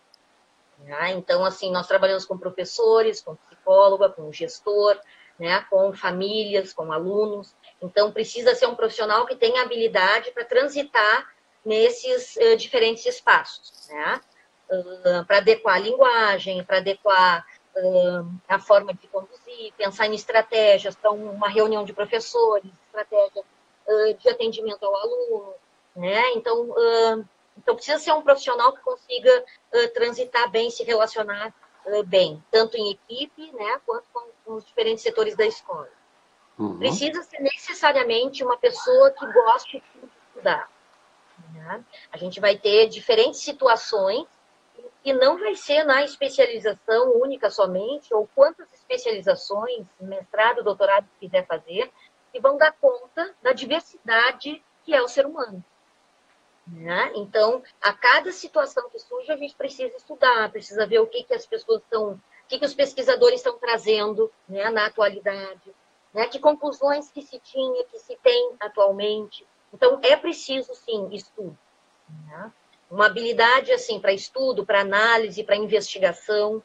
Né? Então, assim, nós trabalhamos com professores, com psicóloga, com gestor, né? com famílias, com alunos. Então, precisa ser um profissional que tenha habilidade para transitar nesses uh, diferentes espaços, né? Uh, para adequar a linguagem, para adequar uh, a forma de conduzir, pensar em estratégias para uma reunião de professores, estratégia de atendimento ao aluno, né? Então, então, precisa ser um profissional que consiga transitar bem, se relacionar bem, tanto em equipe, né, quanto com, com os diferentes setores da escola. Uhum. Precisa ser necessariamente uma pessoa que goste de estudar. Né? A gente vai ter diferentes situações e não vai ser na especialização única somente, ou quantas especializações, mestrado, doutorado quiser fazer, que vão dar conta da diversidade que é o ser humano. Né? Então, a cada situação que surge, a gente precisa estudar, precisa ver o que, que as pessoas estão, o que, que os pesquisadores estão trazendo né, na atualidade, né? que conclusões que se tinha, que se tem atualmente. Então, é preciso, sim, estudo. Né? Uma habilidade, assim, para estudo, para análise, para investigação.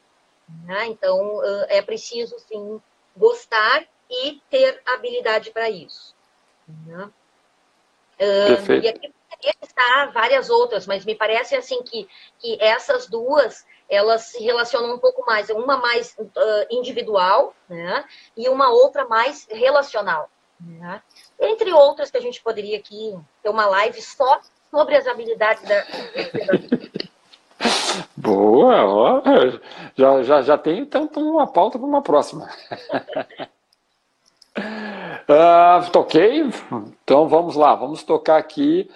Né? Então, é preciso, sim, gostar e ter habilidade para isso. Né? Perfeito. E aqui estar várias outras, mas me parece assim que, que essas duas elas se relacionam um pouco mais, uma mais uh, individual, né, e uma outra mais relacional, né? Entre outras que a gente poderia aqui ter uma live só sobre as habilidades da Boa, ó, já, já, já tem tanto uma pauta para uma próxima. uh, toquei, então vamos lá, vamos tocar aqui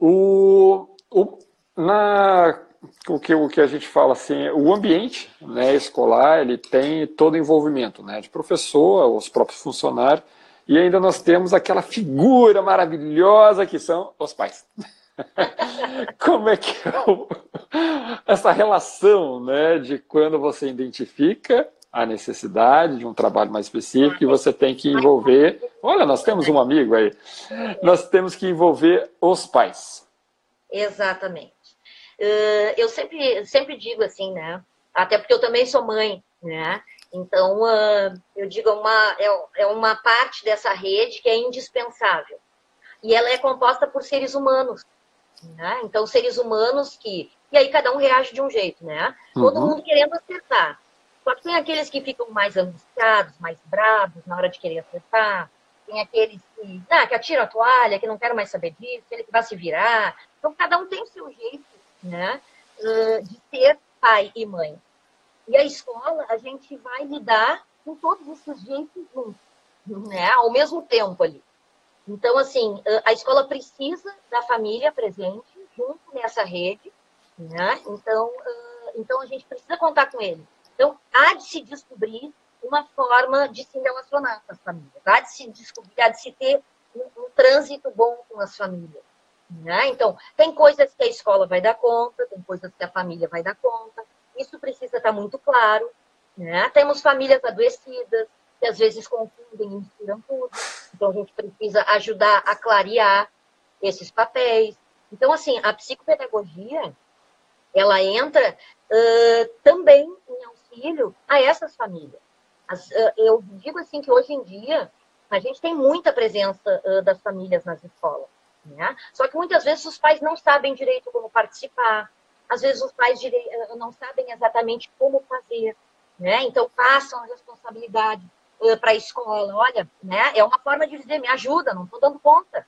o, o, na, o, que, o que a gente fala assim, o ambiente né, escolar, ele tem todo o envolvimento né, de professor, os próprios funcionários, e ainda nós temos aquela figura maravilhosa que são os pais. Como é que é o, essa relação né, de quando você identifica a necessidade de um trabalho mais específico e você tem que envolver. Olha, nós temos um amigo aí. Nós temos que envolver os pais. Exatamente. Uh, eu sempre, sempre digo assim, né? Até porque eu também sou mãe, né? Então, uh, eu digo, uma, é, é uma parte dessa rede que é indispensável. E ela é composta por seres humanos. Né? Então, seres humanos que. E aí, cada um reage de um jeito, né? Todo uhum. mundo querendo acertar. Só que tem aqueles que ficam mais angustiados, mais bravos na hora de querer acertar. Tem aqueles que, ah, que atiram a toalha, que não querem mais saber disso, aquele que vai se virar. Então, cada um tem o seu jeito né, de ser pai e mãe. E a escola, a gente vai lidar com todos esses jeitos juntos, né, ao mesmo tempo ali. Então, assim, a escola precisa da família presente junto nessa rede, né? Então, então a gente precisa contar com ele. Então, há de se descobrir uma forma de se relacionar com as famílias, há de se descobrir, há de se ter um, um trânsito bom com as famílias. Né? Então, tem coisas que a escola vai dar conta, tem coisas que a família vai dar conta, isso precisa estar muito claro. Né? Temos famílias adoecidas, que às vezes confundem e misturam tudo, então a gente precisa ajudar a clarear esses papéis. Então, assim, a psicopedagogia, ela entra uh, também em auxílio a essas famílias. As, uh, eu digo assim que hoje em dia a gente tem muita presença uh, das famílias nas escolas. Né? Só que muitas vezes os pais não sabem direito como participar, às vezes os pais não sabem exatamente como fazer. Né? Então passam a responsabilidade para a escola. Olha, né? é uma forma de dizer, me ajuda, não estou dando conta.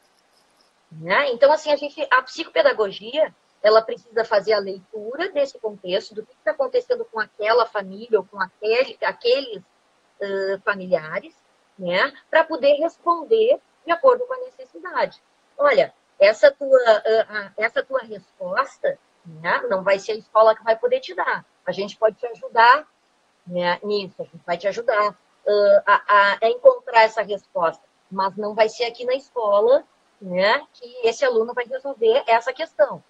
Né? Então, assim, a gente, a psicopedagogia, ela precisa fazer a leitura desse contexto, do que está acontecendo com aquela família ou com aquele, aqueles uh, familiares, né, para poder responder de acordo com a necessidade. Olha, essa tua, uh, essa tua resposta né, não vai ser a escola que vai poder te dar. A gente pode te ajudar né, nisso, a gente vai te ajudar uh, a, a encontrar essa resposta, mas não vai ser aqui na escola né, que esse aluno vai resolver essa questão.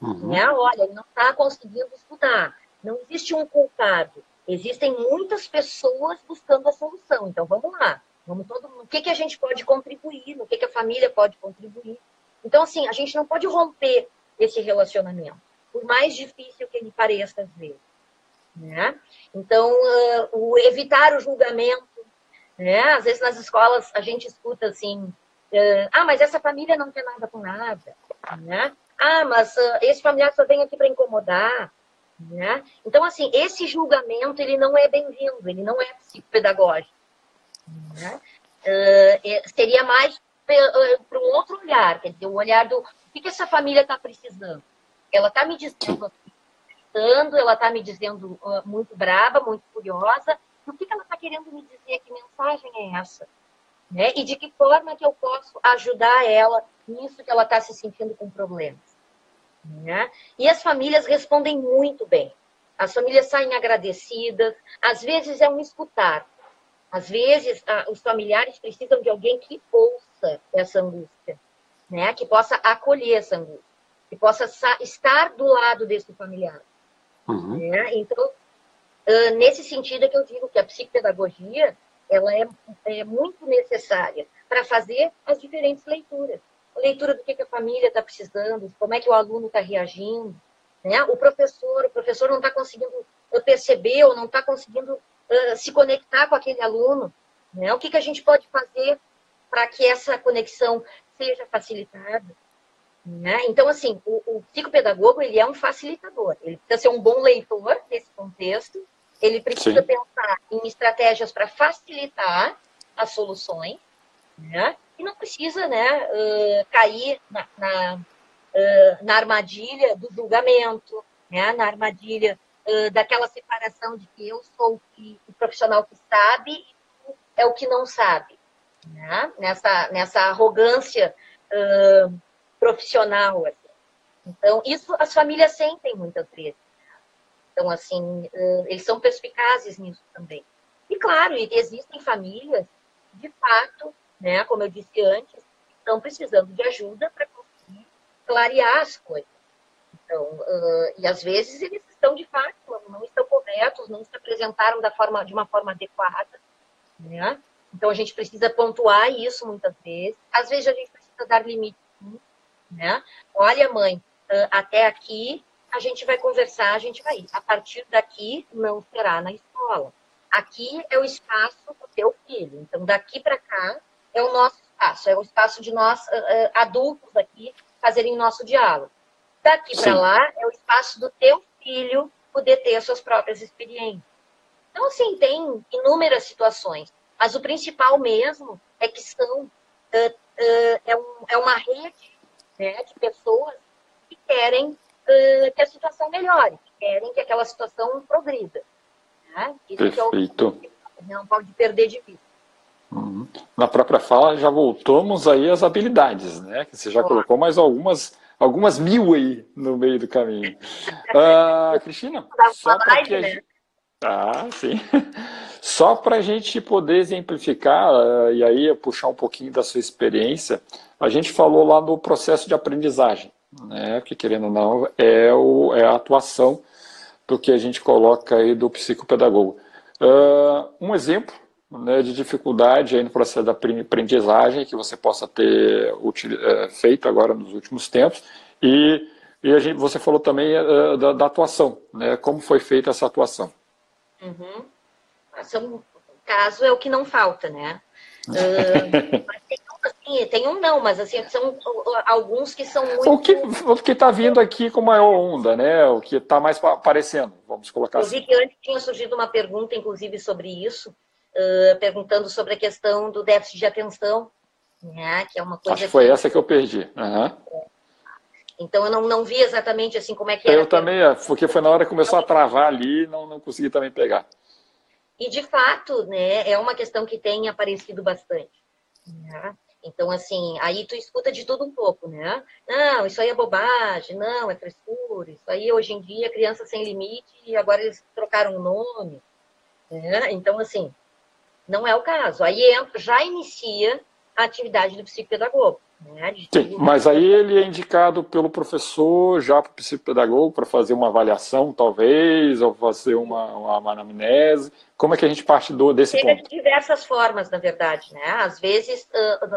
Uhum. Né? Olha, ele não está conseguindo estudar. Não existe um culpado. Existem muitas pessoas buscando a solução. Então, vamos lá. Vamos todo mundo. O que, que a gente pode contribuir? No que, que a família pode contribuir? Então, assim, a gente não pode romper esse relacionamento, por mais difícil que ele pareça às vezes. Né? Então, uh, o evitar o julgamento. Né? Às vezes nas escolas a gente escuta assim, Uh, ah, mas essa família não quer nada com nada. Né? Ah, mas uh, esse familiar só vem aqui para incomodar. Né? Então, assim, esse julgamento ele não é bem-vindo, ele não é psicopedagógico. Né? Uh, seria mais para um outro olhar, quer dizer, o olhar do o que, que essa família está precisando. Ela está me dizendo ela está me dizendo uh, muito braba, muito furiosa. O que, que ela está querendo me dizer? Que mensagem é essa? Né? E de que forma que eu posso ajudar ela nisso que ela está se sentindo com problemas? Né? E as famílias respondem muito bem. As famílias saem agradecidas. Às vezes é um escutar. Às vezes os familiares precisam de alguém que ouça essa angústia, né? Que possa acolher essa angústia, que possa estar do lado desse familiar. Uhum. Né? Então, uh, nesse sentido é que eu digo que a psicopedagogia ela é, é muito necessária para fazer as diferentes leituras leitura do que, que a família está precisando, como é que o aluno está reagindo. Né? O professor, o professor não está conseguindo perceber ou não está conseguindo uh, se conectar com aquele aluno. Né? O que, que a gente pode fazer para que essa conexão seja facilitada? Né? Então, assim, o, o psicopedagogo ele é um facilitador. Ele precisa ser um bom leitor nesse contexto. Ele precisa Sim. pensar em estratégias para facilitar as soluções, né? E não precisa né, uh, cair na, na, uh, na, armadilha do julgamento, né, na armadilha uh, daquela separação de que eu sou o, que, o, profissional que sabe e tu é o que não sabe. Né? Nessa, nessa arrogância profissional. Assim. Então, isso as famílias sentem muitas vezes. Então, assim, eles são perspicazes nisso também. E, claro, existem famílias, de fato, né, como eu disse antes, estão precisando de ajuda para conseguir clarear as coisas. Então, uh, e às vezes eles estão de fato, não estão corretos, não se apresentaram da forma, de uma forma adequada, né? Então a gente precisa pontuar isso muitas vezes. Às vezes a gente precisa dar limite, né? Olha, mãe, até aqui a gente vai conversar, a gente vai. A partir daqui não será na escola. Aqui é o espaço do teu filho. Então daqui para cá é o nosso espaço, é o espaço de nós uh, adultos aqui fazerem nosso diálogo. Daqui para lá é o espaço do teu filho poder ter as suas próprias experiências. Então, assim, tem inúmeras situações, mas o principal mesmo é que são uh, é, um, é, uma rede né, de pessoas que querem que a situação melhore, que querem que aquela situação progrida. Né? Isso Perfeito. É o, não pode perder de vista. Uhum. Na própria fala já voltamos aí às habilidades, né? Que você já colocou mais algumas, algumas mil aí no meio do caminho. Uh, Cristina, só para que a né? gente... Ah, sim. Só para a gente poder exemplificar, uh, e aí puxar um pouquinho da sua experiência, a gente falou lá no processo de aprendizagem, né? Que querendo ou não, é, o, é a atuação do que a gente coloca aí do psicopedagogo. Uh, um exemplo né, de dificuldade aí no processo da aprendizagem que você possa ter é, feito agora nos últimos tempos. E, e gente, você falou também uh, da, da, atuação, né, como foi feita essa atuação. Uhum. São, caso é o que não falta, né? Uh, tem, assim, tem, um não, mas assim, são alguns que são muito... O que o está vindo aqui com maior onda, né? O que está mais aparecendo, vamos colocar Eu assim. vi que antes tinha surgido uma pergunta, inclusive, sobre isso, uh, perguntando sobre a questão do déficit de atenção, né, que é uma coisa Acho que foi essa que eu perdi. Uhum. Então eu não, não vi exatamente assim como é que era. Eu também, é, porque foi na hora que começou a travar ali, não, não consegui também pegar. E de fato, né, é uma questão que tem aparecido bastante. Né? Então, assim, aí tu escuta de tudo um pouco, né? Não, isso aí é bobagem, não, é frescura, isso aí hoje em dia é criança sem limite e agora eles trocaram o nome. Né? Então, assim, não é o caso. Aí já inicia a atividade do psicopedagogo. Né? Sim, mas aí ele é indicado pelo professor já para o psicopedagogo para fazer uma avaliação, talvez, ou fazer uma, uma anamnese. Como é que a gente parte do, desse Tem ponto? de diversas formas, na verdade. Né? Às vezes,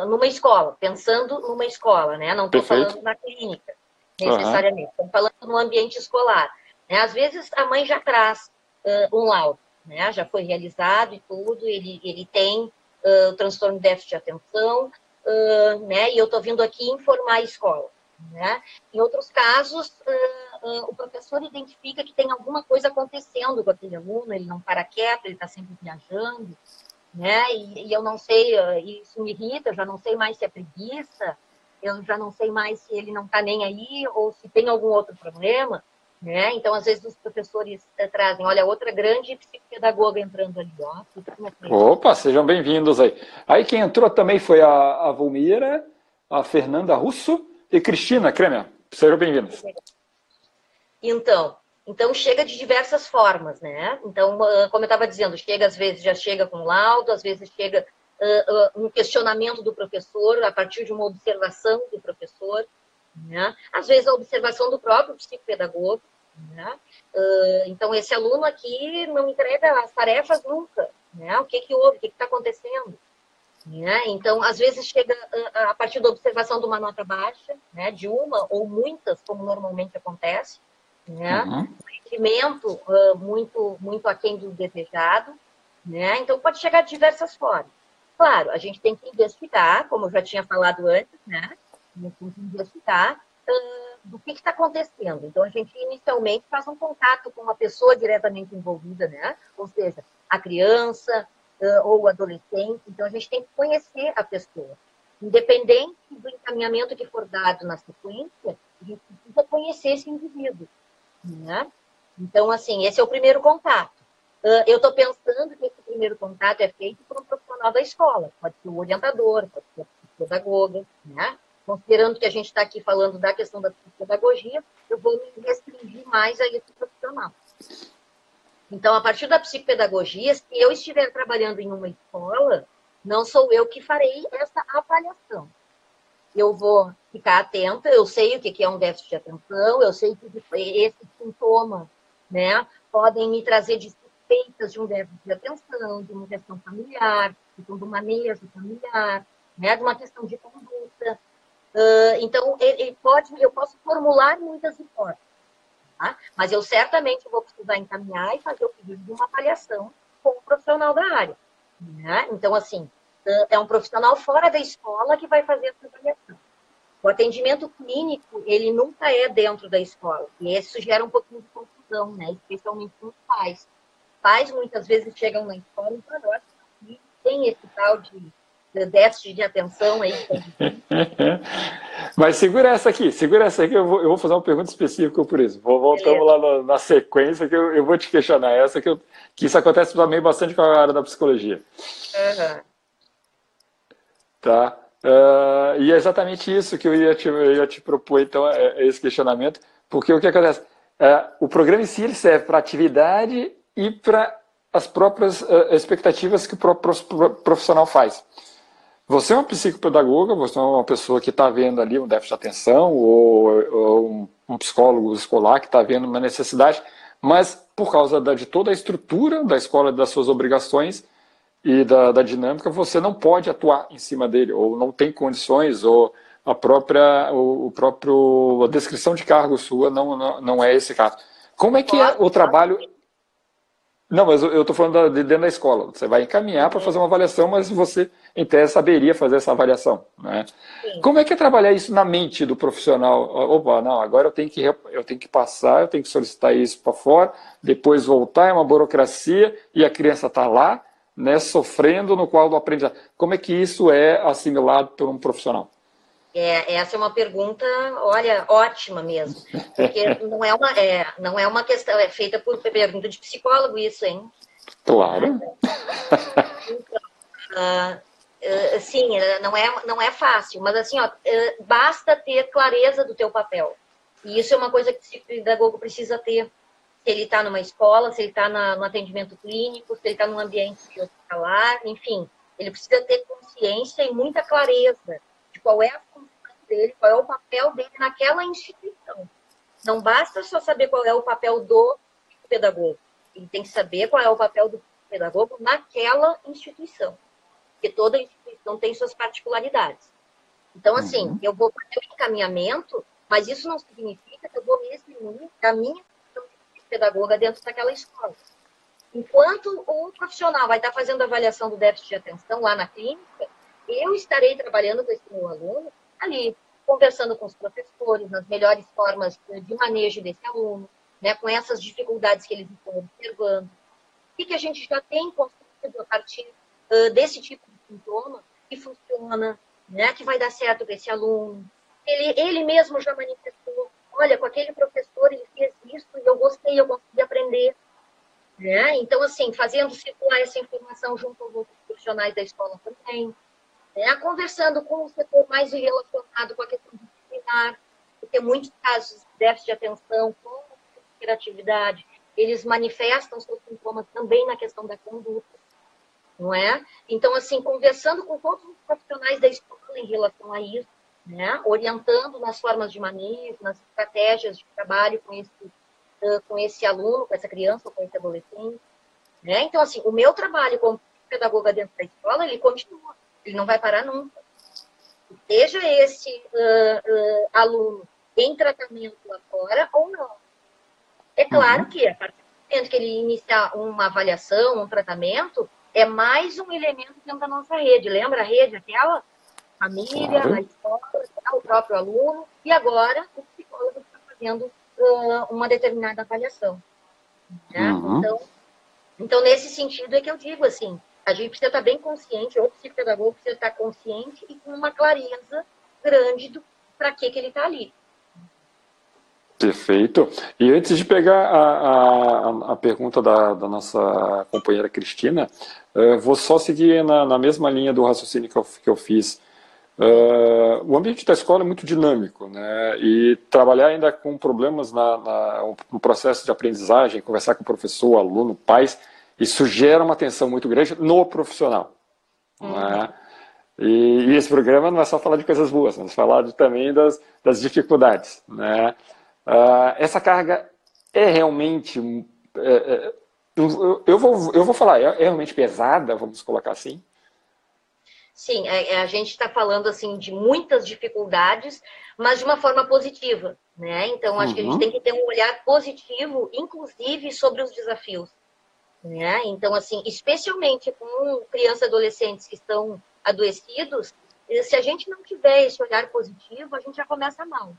numa escola, pensando numa escola, né? não estou falando na clínica, necessariamente. Estou uhum. falando no ambiente escolar. Né? Às vezes, a mãe já traz uh, um laudo né? já foi realizado e tudo, ele, ele tem uh, o transtorno de déficit de atenção, uh, né, e eu estou vindo aqui informar a escola. Né? Em outros casos, uh, uh, o professor identifica que tem alguma coisa acontecendo com aquele aluno, ele não para quieto, ele está sempre viajando, né? E, e, eu não sei, isso me irrita, eu já não sei mais se é preguiça, eu já não sei mais se ele não está nem aí ou se tem algum outro problema. Né? Então, às vezes, os professores eh, trazem, olha, outra grande psicopedagoga entrando ali. Ó. Opa, sejam bem-vindos aí. Aí quem entrou também foi a, a Volmira, a Fernanda Russo e Cristina Kremer. Sejam bem-vindos. Então, então chega de diversas formas, né? Então, como eu estava dizendo, chega às vezes já chega com laudo, às vezes chega uh, uh, um questionamento do professor a partir de uma observação do professor. Né? Às vezes, a observação do próprio psicopedagogo. Né? Uh, então, esse aluno aqui não entrega as tarefas nunca. Né? O que, que houve? O que está acontecendo? Né? Então, às vezes chega a partir da observação de uma nota baixa, né? de uma ou muitas, como normalmente acontece, né? Uhum. um rendimento uh, muito, muito aquém do desejado. Né? Então, pode chegar de diversas formas. Claro, a gente tem que investigar, como eu já tinha falado antes, né? Investigar uh, do que está acontecendo. Então, a gente inicialmente faz um contato com uma pessoa diretamente envolvida, né? Ou seja, a criança uh, ou o adolescente. Então, a gente tem que conhecer a pessoa. Independente do encaminhamento que for dado na sequência, a gente precisa conhecer esse indivíduo, né? Então, assim, esse é o primeiro contato. Uh, eu estou pensando que esse primeiro contato é feito por um profissional da escola. Pode ser o orientador, pode ser a pedagoga, né? Considerando que a gente está aqui falando da questão da psicopedagogia, eu vou me restringir mais a esse profissional. Então, a partir da psicopedagogia, se eu estiver trabalhando em uma escola, não sou eu que farei essa avaliação. Eu vou ficar atenta, eu sei o que é um déficit de atenção, eu sei que esses sintomas né, podem me trazer de suspeitas de um déficit de atenção, de uma questão familiar, de um manejo familiar, né, de uma questão de conduta. Uh, então, ele pode, eu posso formular muitas hipóteses, tá? mas eu certamente vou precisar encaminhar e fazer o pedido de uma avaliação com o profissional da área. Né? Então, assim, uh, é um profissional fora da escola que vai fazer essa avaliação. O atendimento clínico, ele nunca é dentro da escola. E isso gera um pouquinho de confusão, né? especialmente com os pais. Pais, muitas vezes, chegam na escola e falam, nossa, tem esse tal de déficit de atenção aí. Mas segura essa aqui, segura essa aqui, eu vou, eu vou fazer uma pergunta específica por isso. Vou, voltamos lá na, na, sequência, que eu, eu, vou te questionar essa, que, eu, que isso acontece também bastante com a área da psicologia. Uhum. Tá? Uh, e é exatamente isso que eu ia te, eu ia te propor, então, é, é esse questionamento, porque o que acontece? É, o programa em si ele serve para atividade e para as próprias uh, expectativas que o próprio profissional faz. Você é uma psicopedagoga, você é uma pessoa que está vendo ali um déficit de atenção, ou, ou um psicólogo escolar que está vendo uma necessidade, mas por causa da, de toda a estrutura da escola, das suas obrigações e da, da, dinâmica, você não pode atuar em cima dele, ou não tem condições, ou a própria, o, o próprio, a descrição de cargo sua não, não, não é esse caso. Como é que é o trabalho não, mas eu estou falando de dentro da escola. Você vai encaminhar para fazer uma avaliação, mas você, em tese, saberia fazer essa avaliação. Né? Como é que é trabalhar isso na mente do profissional? Opa, não, agora eu tenho que, eu tenho que passar, eu tenho que solicitar isso para fora, depois voltar, é uma burocracia, e a criança está lá, né, sofrendo no qual do aprendizado. Como é que isso é assimilado por um profissional? É, essa é uma pergunta, olha, ótima mesmo. Porque não é uma, é, não é uma questão, é feita por pergunta de psicólogo isso, hein? Claro. Então, uh, uh, sim, não é, não é fácil, mas assim, ó, uh, basta ter clareza do teu papel. E isso é uma coisa que o pedagogo precisa ter. Se ele está numa escola, se ele está no atendimento clínico, se ele está num ambiente hospitalar, enfim, ele precisa ter consciência e muita clareza de qual é a dele, qual é o papel dele naquela instituição. Não basta só saber qual é o papel do pedagogo. Ele tem que saber qual é o papel do pedagogo naquela instituição. Porque toda instituição tem suas particularidades. Então, assim, uhum. eu vou fazer o encaminhamento, mas isso não significa que eu vou me eximir da minha pedagoga dentro daquela escola. Enquanto o profissional vai estar fazendo a avaliação do déficit de atenção lá na clínica, eu estarei trabalhando com esse meu aluno ali, conversando com os professores, nas melhores formas de manejo desse aluno, né, com essas dificuldades que eles estão observando. O que a gente já tem construído a partir uh, desse tipo de sintoma que funciona, né, que vai dar certo para esse aluno. Ele, ele mesmo já manifestou, olha, com aquele professor ele fez isso e eu gostei, eu consegui aprender. Né? Então, assim, fazendo circular essa informação junto aos outros profissionais da escola também. Né? Conversando com o setor mais relacionado com a questão disciplinar, porque muitos casos de déficit de atenção, com criatividade, eles manifestam seus sintomas também na questão da conduta não é? Então, assim, conversando com todos os profissionais da escola em relação a isso, né? Orientando nas formas de manejo, nas estratégias de trabalho com esse, com esse aluno, com essa criança, com esse adolescente, né? Então, assim, o meu trabalho como pedagoga dentro da escola, ele continua, ele não vai parar nunca. Seja esse uh, uh, aluno em tratamento lá fora ou não. É claro uhum. que a partir do momento que ele iniciar uma avaliação, um tratamento, é mais um elemento dentro da nossa rede. Lembra a rede aquela? Família, claro. a escola, o próprio aluno, e agora o psicólogo está fazendo uh, uma determinada avaliação. Né? Uhum. Então, então, nesse sentido é que eu digo assim, a gente precisa estar bem consciente, ou o psicopedagogo precisa estar consciente e com uma clareza grande do para que, que ele está ali. Perfeito. E antes de pegar a, a, a pergunta da, da, nossa companheira Cristina, uh, vou só seguir na, na, mesma linha do raciocínio que eu, que eu fiz. Uh, o ambiente da escola é muito dinâmico, né? E trabalhar ainda com problemas na, na, no processo de aprendizagem, conversar com o professor, aluno, pais, isso gera uma tensão muito grande no profissional. Uhum. Né? E, e, esse programa não é só falar de coisas boas, mas falar de, também das, das dificuldades, né? Uh, essa carga é realmente. É, é, eu, eu, vou, eu vou falar, é, é, realmente pesada, vamos colocar assim? Sim, é, é, a gente está falando assim de muitas dificuldades, mas de uma forma positiva, né? Então acho uhum. que a gente uhum. tem que ter um olhar positivo, inclusive sobre os desafios, né? Então assim, especialmente com crianças e adolescentes que estão adoecidos, se a gente não tiver esse olhar positivo, a gente já começa mal,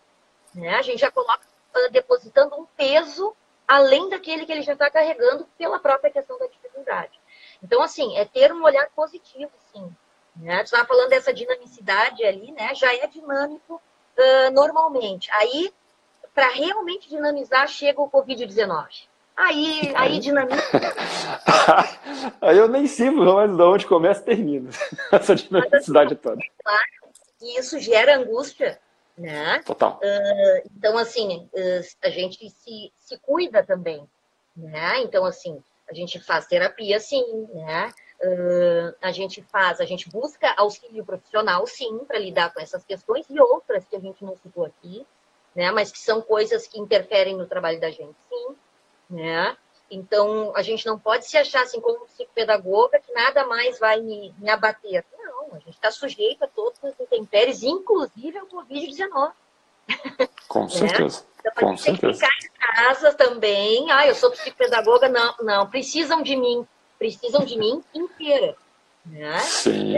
né? A gente já coloca uh, depositando um peso além daquele que ele já está carregando pela própria questão da dificuldade. Então, assim, é ter um olhar positivo, sim. Né? Tu estava falando dessa dinamicidade ali, né? Já é dinâmico uh, normalmente. Aí, para realmente dinamizar, chega o Covid-19. Aí, aí dinamiza. aí eu nem sei mais de onde começa e termina. Essa dinamicidade assim, toda. Claro, e isso gera angústia né? Total. Uh, então, assim, uh, a gente se, se cuida também, né? Então, assim, a gente faz terapia, sim, né? Uh, a gente faz, a gente busca auxílio profissional, sim, para lidar com essas questões e outras que a gente não citou aqui, né? Mas que são coisas que interferem no trabalho da gente, sim, né? Então, a gente não pode se achar assim como psicopedagoga que nada mais vai me, me abater. Não, a gente está sujeito a todos os intempéries, inclusive ao Covid-19. Com né? certeza. Então, a gente Com certeza. ficar em casa também. Ah, eu sou psicopedagoga. Não, não, precisam de mim. Precisam de mim inteira. Né? Sim.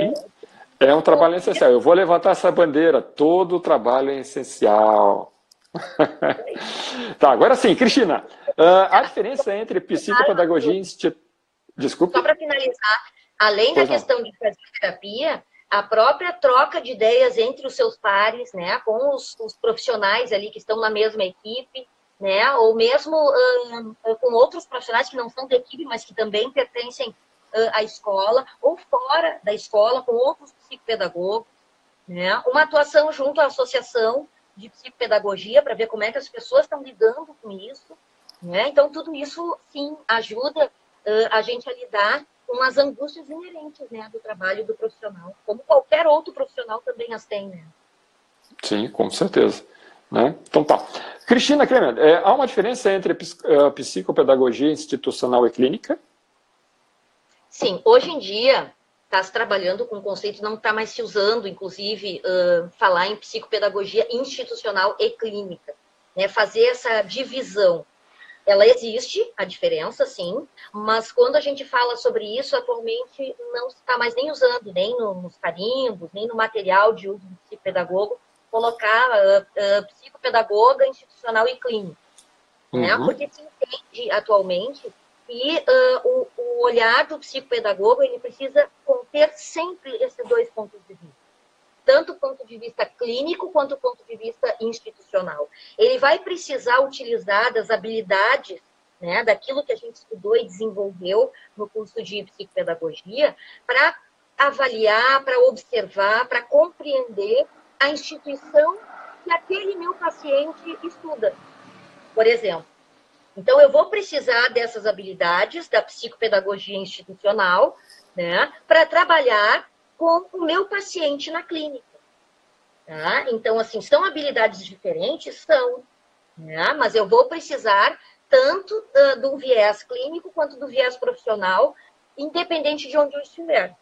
É, é um trabalho essencial. Eu vou levantar essa bandeira. Todo trabalho é essencial. tá, agora sim, Cristina. Uh, a diferença entre psicopedagogia e instituto. Desculpa. Só para finalizar, além pois da não. questão de fazer terapia, a própria troca de ideias entre os seus pares, né, com os, os profissionais ali que estão na mesma equipe, né, ou mesmo uh, com outros profissionais que não são da equipe, mas que também pertencem à escola, ou fora da escola, com outros psicopedagogos, né, uma atuação junto à associação de psicopedagogia para ver como é que as pessoas estão lidando com isso. Né? Então, tudo isso, sim, ajuda uh, a gente a lidar com as angústias inerentes né, do trabalho do profissional, como qualquer outro profissional também as tem. Né? Sim, com certeza. Né? Então tá. Cristina Clement, é, há uma diferença entre psicopedagogia institucional e clínica? Sim, hoje em dia está se trabalhando com o conceito, não está mais se usando, inclusive, uh, falar em psicopedagogia institucional e clínica, né? fazer essa divisão. Ela existe, a diferença, sim, mas quando a gente fala sobre isso, atualmente não se está mais nem usando, nem nos carimbos, nem no material de uso do psicopedagogo, colocar uh, uh, psicopedagoga institucional e clínico. Né? Uhum. Né? Porque se entende atualmente que uh, o, o olhar do psicopedagogo ele precisa conter sempre esses dois pontos de vista tanto do ponto de vista clínico quanto do ponto de vista institucional. Ele vai precisar utilizar das habilidades, né, daquilo que a gente estudou e desenvolveu no curso de psicopedagogia, para avaliar, para observar, para compreender a instituição que aquele meu paciente estuda. Por exemplo, então eu vou precisar dessas habilidades da psicopedagogia institucional, né, para trabalhar com o meu paciente na clínica. Tá? Então, assim, são habilidades diferentes? São. Né? Mas eu vou precisar tanto uh, do viés clínico quanto do viés profissional, independente de onde eu estiver.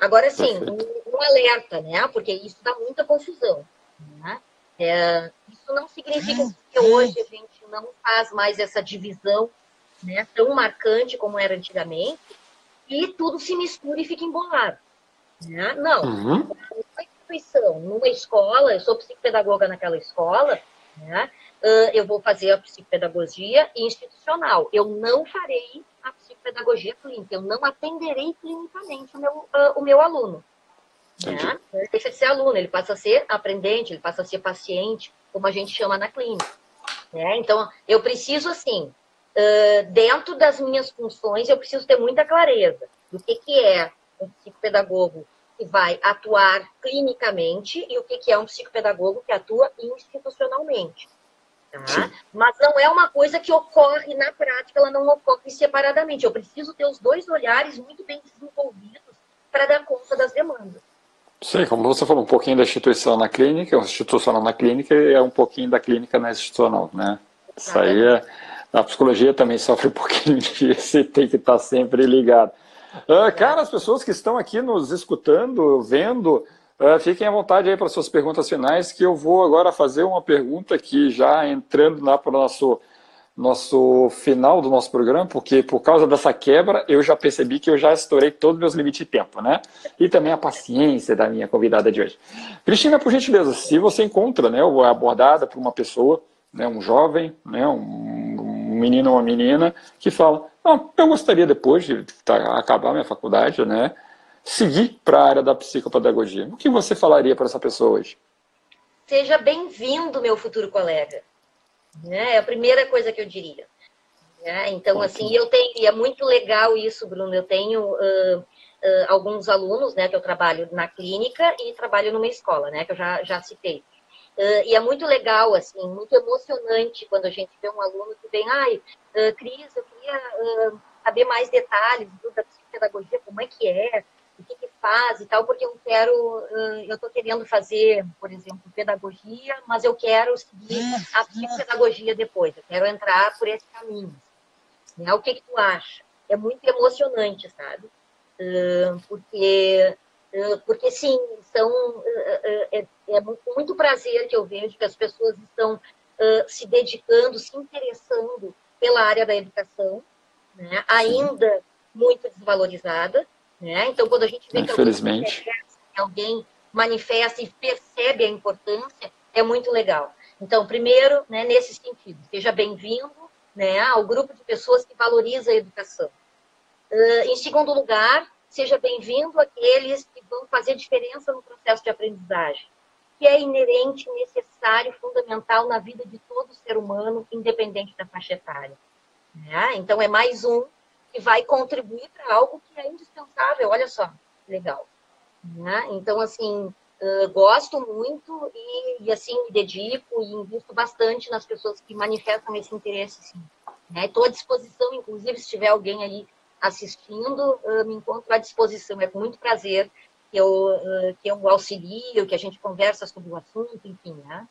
Agora, sim, um, um, alerta, né? Porque isso dá muita confusão. Né? É, isso não significa que hoje a gente não faz mais essa divisão né, tão marcante como era antigamente e tudo se mistura e fica embolado. Né? Não. Uhum. Numa instituição, numa escola, eu sou psicopedagoga naquela escola, né? Uh, eu vou fazer a psicopedagogia institucional. Eu não farei a psicopedagogia clínica, eu não atenderei clinicamente o meu, uh, o meu aluno. Né? Ele deixa de ser aluno, ele passa a ser aprendente, ele passa a ser paciente, como a gente chama na clínica. Né? Então, eu preciso, assim, uh, dentro das minhas funções, eu preciso ter muita clareza do que, que é um psicopedagogo que vai atuar clinicamente e o que, é um psicopedagogo que atua institucionalmente. Tá? Mas não é uma coisa que ocorre na prática, ela não ocorre separadamente. Eu preciso ter os dois olhares muito bem desenvolvidos para dar conta das demandas. Sim, como você falou, um pouquinho da instituição na clínica, o institucional na clínica é um pouquinho da clínica na institucional, né? Isso aí é, a psicologia também sofre um pouquinho disso e tem que estar sempre ligado. Uh, cara, as pessoas que estão aqui nos escutando, vendo, uh, fiquem à vontade aí para suas perguntas finais, que eu vou agora fazer uma pergunta aqui, já entrando lá para o nosso, nosso final do nosso programa, porque por causa dessa quebra, eu já percebi que eu já estourei todos os meus limites de tempo, né? E também a paciência da minha convidada de hoje. Cristina, por gentileza, se você encontra, né, abordada por uma pessoa, né, um jovem, né, um, menino ou uma menina, que fala, não, eu gostaria depois de tá, acabar minha faculdade, né, seguir para a área da psicopedagogia. O que você falaria para essa pessoa hoje? Seja bem-vindo, meu futuro colega. É a primeira coisa que eu diria. É, então, assim, eu tenho, e é muito legal isso, Bruno. Eu tenho uh, uh, alguns alunos, né, que eu trabalho na clínica e trabalho numa escola, né, que eu já, já citei. Uh, e é muito legal, assim, muito emocionante quando a gente vê um aluno que vem, ai, uh, Cris, eu queria uh, saber mais detalhes da psicopedagogia, como é que é, o que, que faz e tal, porque eu quero, eu estou querendo fazer, por exemplo, pedagogia, mas eu quero seguir a psicopedagogia depois, eu quero entrar por esse caminho. Né? O que, que tu acha? É muito emocionante, sabe? porque porque sim, são, é, é muito prazer que eu vejo que as pessoas estão se dedicando, se interessando pela área da educação, né? ainda muito desvalorizada. Né? Então, quando a gente vê que alguém, alguém manifesta e percebe a importância, é muito legal. Então, primeiro, né, nesse sentido, seja bem-vindo né, ao grupo de pessoas que valoriza a educação. Uh, em segundo lugar, seja bem-vindo àqueles que vão fazer diferença no processo de aprendizagem, que é inerente, necessário, fundamental na vida de todo ser humano, independente da faixa etária. Né? Então, é mais um que vai contribuir para algo que é indispensável. Olha só, legal. Né? Então, assim, uh, gosto muito e, e, assim, me dedico e invisto bastante nas pessoas que manifestam esse interesse, Estou né? à disposição, inclusive, se tiver alguém aí assistindo, uh, me encontro à disposição. É com muito prazer que eu, uh, que eu auxilio, que a gente conversa sobre o assunto, enfim, né?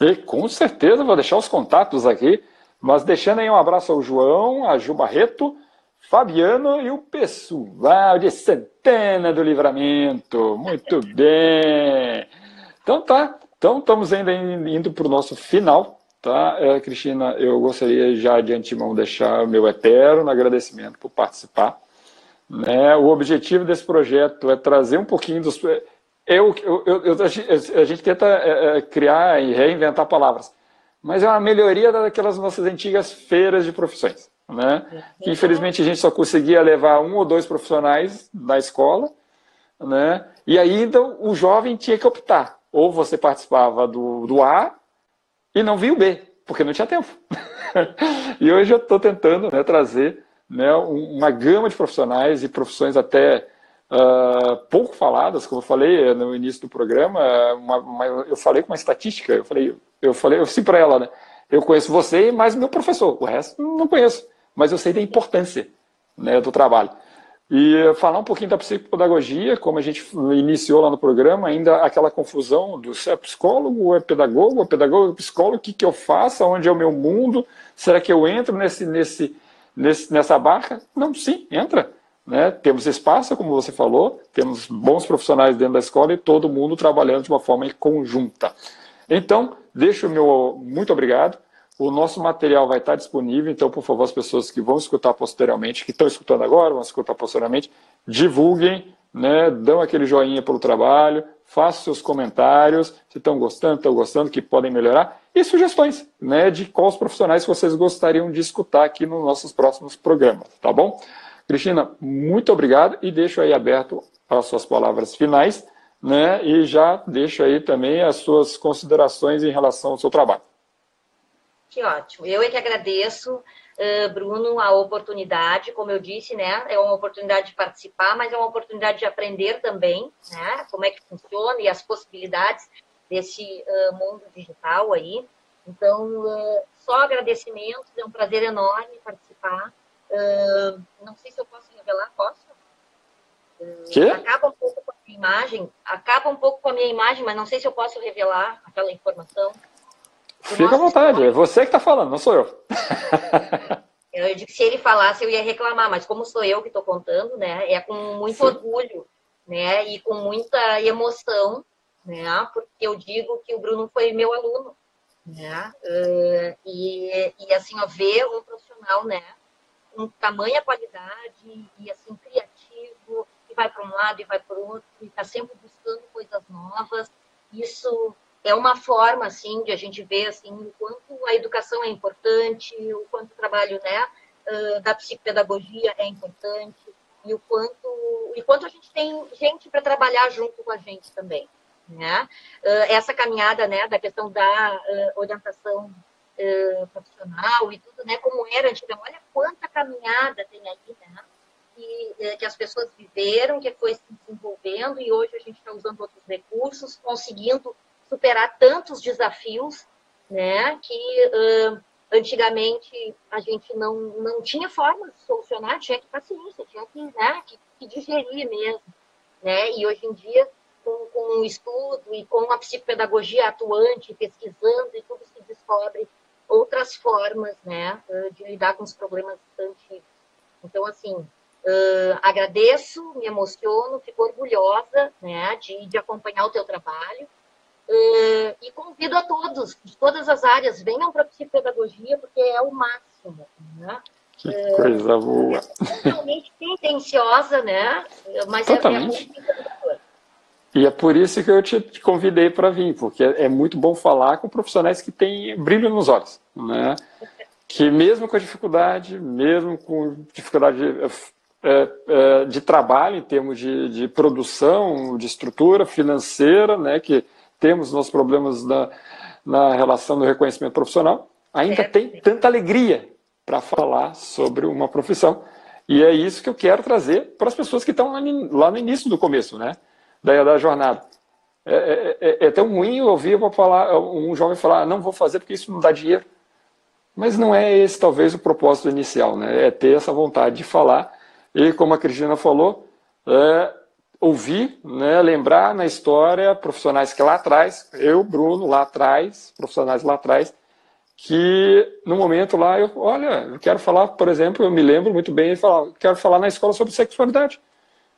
E com certeza vou deixar os contatos aqui, mas deixando aí um abraço ao João, a Ju Barreto, Fabiano e o pessoal de Santana do Livramento. Muito bem. Então tá, então estamos ainda indo para o nosso final tá? É, Cristina, eu gostaria já de antemão deixar o meu eterno agradecimento por participar. Né? O objetivo desse projeto é trazer um pouquinho dos. Eu, eu, eu, a gente tenta é, é, criar e reinventar palavras, mas é uma melhoria daquelas nossas antigas feiras de profissões. Né? Que infelizmente a gente só conseguia levar um ou dois profissionais da escola, né? e aí então o jovem tinha que optar. Ou você participava do, do A e não viu o B, porque não tinha tempo. e hoje eu estou tentando né, trazer né, uma gama de profissionais e profissões até uh, pouco faladas, como eu falei no início do programa, uma, uma, eu falei com uma estatística, eu falei, eu falei assim para ela, né, eu conheço você e mais meu professor, o resto não conheço, mas eu sei da importância né, do trabalho. E falar um pouquinho da psicopedagogia, como a gente iniciou lá no programa, ainda aquela confusão do se é psicólogo é pedagogo, ou pedagogo ou psicólogo, o que, que eu faço, onde é o meu mundo, será que eu entro nesse, nesse, nesse, nessa barca? Não, sim, entra. Né? Temos espaço, como você falou, temos bons profissionais dentro da escola e todo mundo trabalhando de uma forma conjunta. Então, deixo o meu muito obrigado. O nosso material vai estar disponível, então, por favor, as pessoas que vão escutar posteriormente, que estão escutando agora, vão escutar posteriormente, divulguem, né, dão aquele joinha pelo trabalho, façam seus comentários, se estão gostando, estão gostando, que podem melhorar, e sugestões né, de quais profissionais vocês gostariam de escutar aqui nos nossos próximos programas, tá bom? Cristina, muito obrigado e deixo aí aberto as suas palavras finais, né, e já deixo aí também as suas considerações em relação ao seu trabalho. Que ótimo. Eu é que agradeço, Bruno, a oportunidade. Como eu disse, né? É uma oportunidade de participar, mas é uma oportunidade de aprender também, né? Como é que funciona e as possibilidades desse mundo digital aí. Então, só agradecimentos. É um prazer enorme participar. não sei se eu posso revelar, posso? Que? Acaba um pouco com a minha imagem, acaba um pouco com a minha imagem, mas não sei se eu posso revelar aquela informação. Fica à vontade, é você que está falando, não sou eu. eu digo que se ele falasse, eu ia reclamar, mas como sou eu que estou contando, né? É com muito Sim. orgulho, né? E com muita emoção, né? Porque eu digo que o Bruno foi meu aluno, né? Uh, e, e assim, ó, ver um profissional, né? Com tamanha qualidade e assim criativo, que vai para um lado e vai para o outro, e está sempre buscando coisas novas. Isso é uma forma assim de a gente ver assim o quanto a educação é importante, o quanto o trabalho né, da psicopedagogia é importante e o quanto e quanto a gente tem gente para trabalhar junto com a gente também, né? Essa caminhada né da questão da orientação profissional e tudo, né? Como era antigamente, olha quanta caminhada tem aí, né? Que, que as pessoas viveram, que foi se desenvolvendo e hoje a gente está usando outros recursos, conseguindo superar tantos desafios, né, que uh, antigamente a gente não, não tinha forma de solucionar, tinha que paciência, tinha que, né, que, que digerir mesmo, né, e hoje em dia com, com o estudo e com a psicopedagogia atuante, pesquisando e tudo se descobre outras formas, né, de lidar com os problemas antigos. Então, assim, uh, agradeço, me emociono, fico orgulhosa, né, de, de acompanhar o teu trabalho, e convido a todos, de todas as áreas, venham para a psicopedagogia, porque é o máximo. Né? Que uh, coisa boa. É realmente tendenciosa, né? Mas Totalmente. é, é E é por isso que eu te convidei para vir, porque é muito bom falar com profissionais que têm brilho nos olhos, né? Que mesmo com a dificuldade, mesmo com dificuldade de, é, é, de trabalho em termos de, de produção, de estrutura financeira, né? Que temos nossos problemas na, na relação do reconhecimento profissional, ainda é. tem tanta alegria para falar sobre uma profissão. E é isso que eu quero trazer para as pessoas que estão lá, no início do começo, né? Da, da jornada. É, é, é, é tão ruim ouvir falar, um jovem falar, não vou fazer porque isso não dá dinheiro. Mas não é esse talvez o propósito inicial, né? É ter essa vontade de falar. E como a Cristina falou, é, ouvir, né, lembrar na história profissionais que lá atrás, eu, Bruno, lá atrás, profissionais lá atrás, que no momento lá eu, olha, eu quero falar, por exemplo, eu me lembro muito bem, falava, quero falar na escola sobre sexualidade.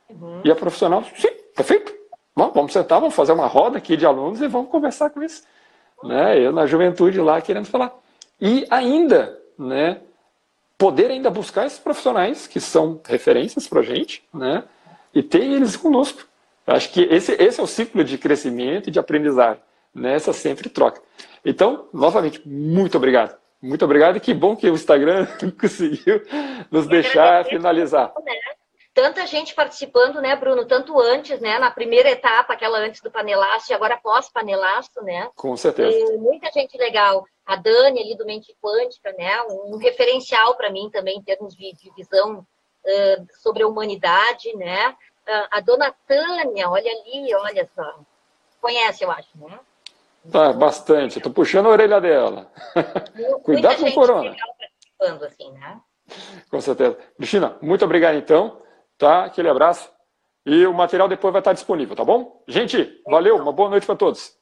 Uhum. E a profissional, sim, perfeito, vamos, vamos sentar, vamos fazer uma roda aqui de alunos e vamos conversar com isso. né? Eu na juventude lá querendo falar. E ainda, né? Poder ainda buscar esses profissionais que são referências para a gente, né? E ter eles conosco. Eu acho que esse, esse é o ciclo de crescimento e de aprendizagem, nessa né? sempre troca. Então, novamente, muito obrigado. Muito obrigado e que bom que o Instagram conseguiu nos deixar finalizar. Né? Tanta gente participando, né, Bruno? Tanto antes, né, na primeira etapa, aquela antes do panelaço, e agora pós-panelaço, né? Com certeza. E muita gente legal. A Dani ali do Mente Quântica, né? Um referencial para mim também em termos de, de visão sobre a humanidade, né? A Dona Tânia, olha ali, olha só. Conhece, eu acho, né? Tá, bastante. Estou puxando a orelha dela. Cuidado com o corona. Assim, né? Com certeza. Cristina, muito obrigado então. Tá? Aquele abraço. E o material depois vai estar disponível, tá bom? Gente, valeu, uma boa noite para todos.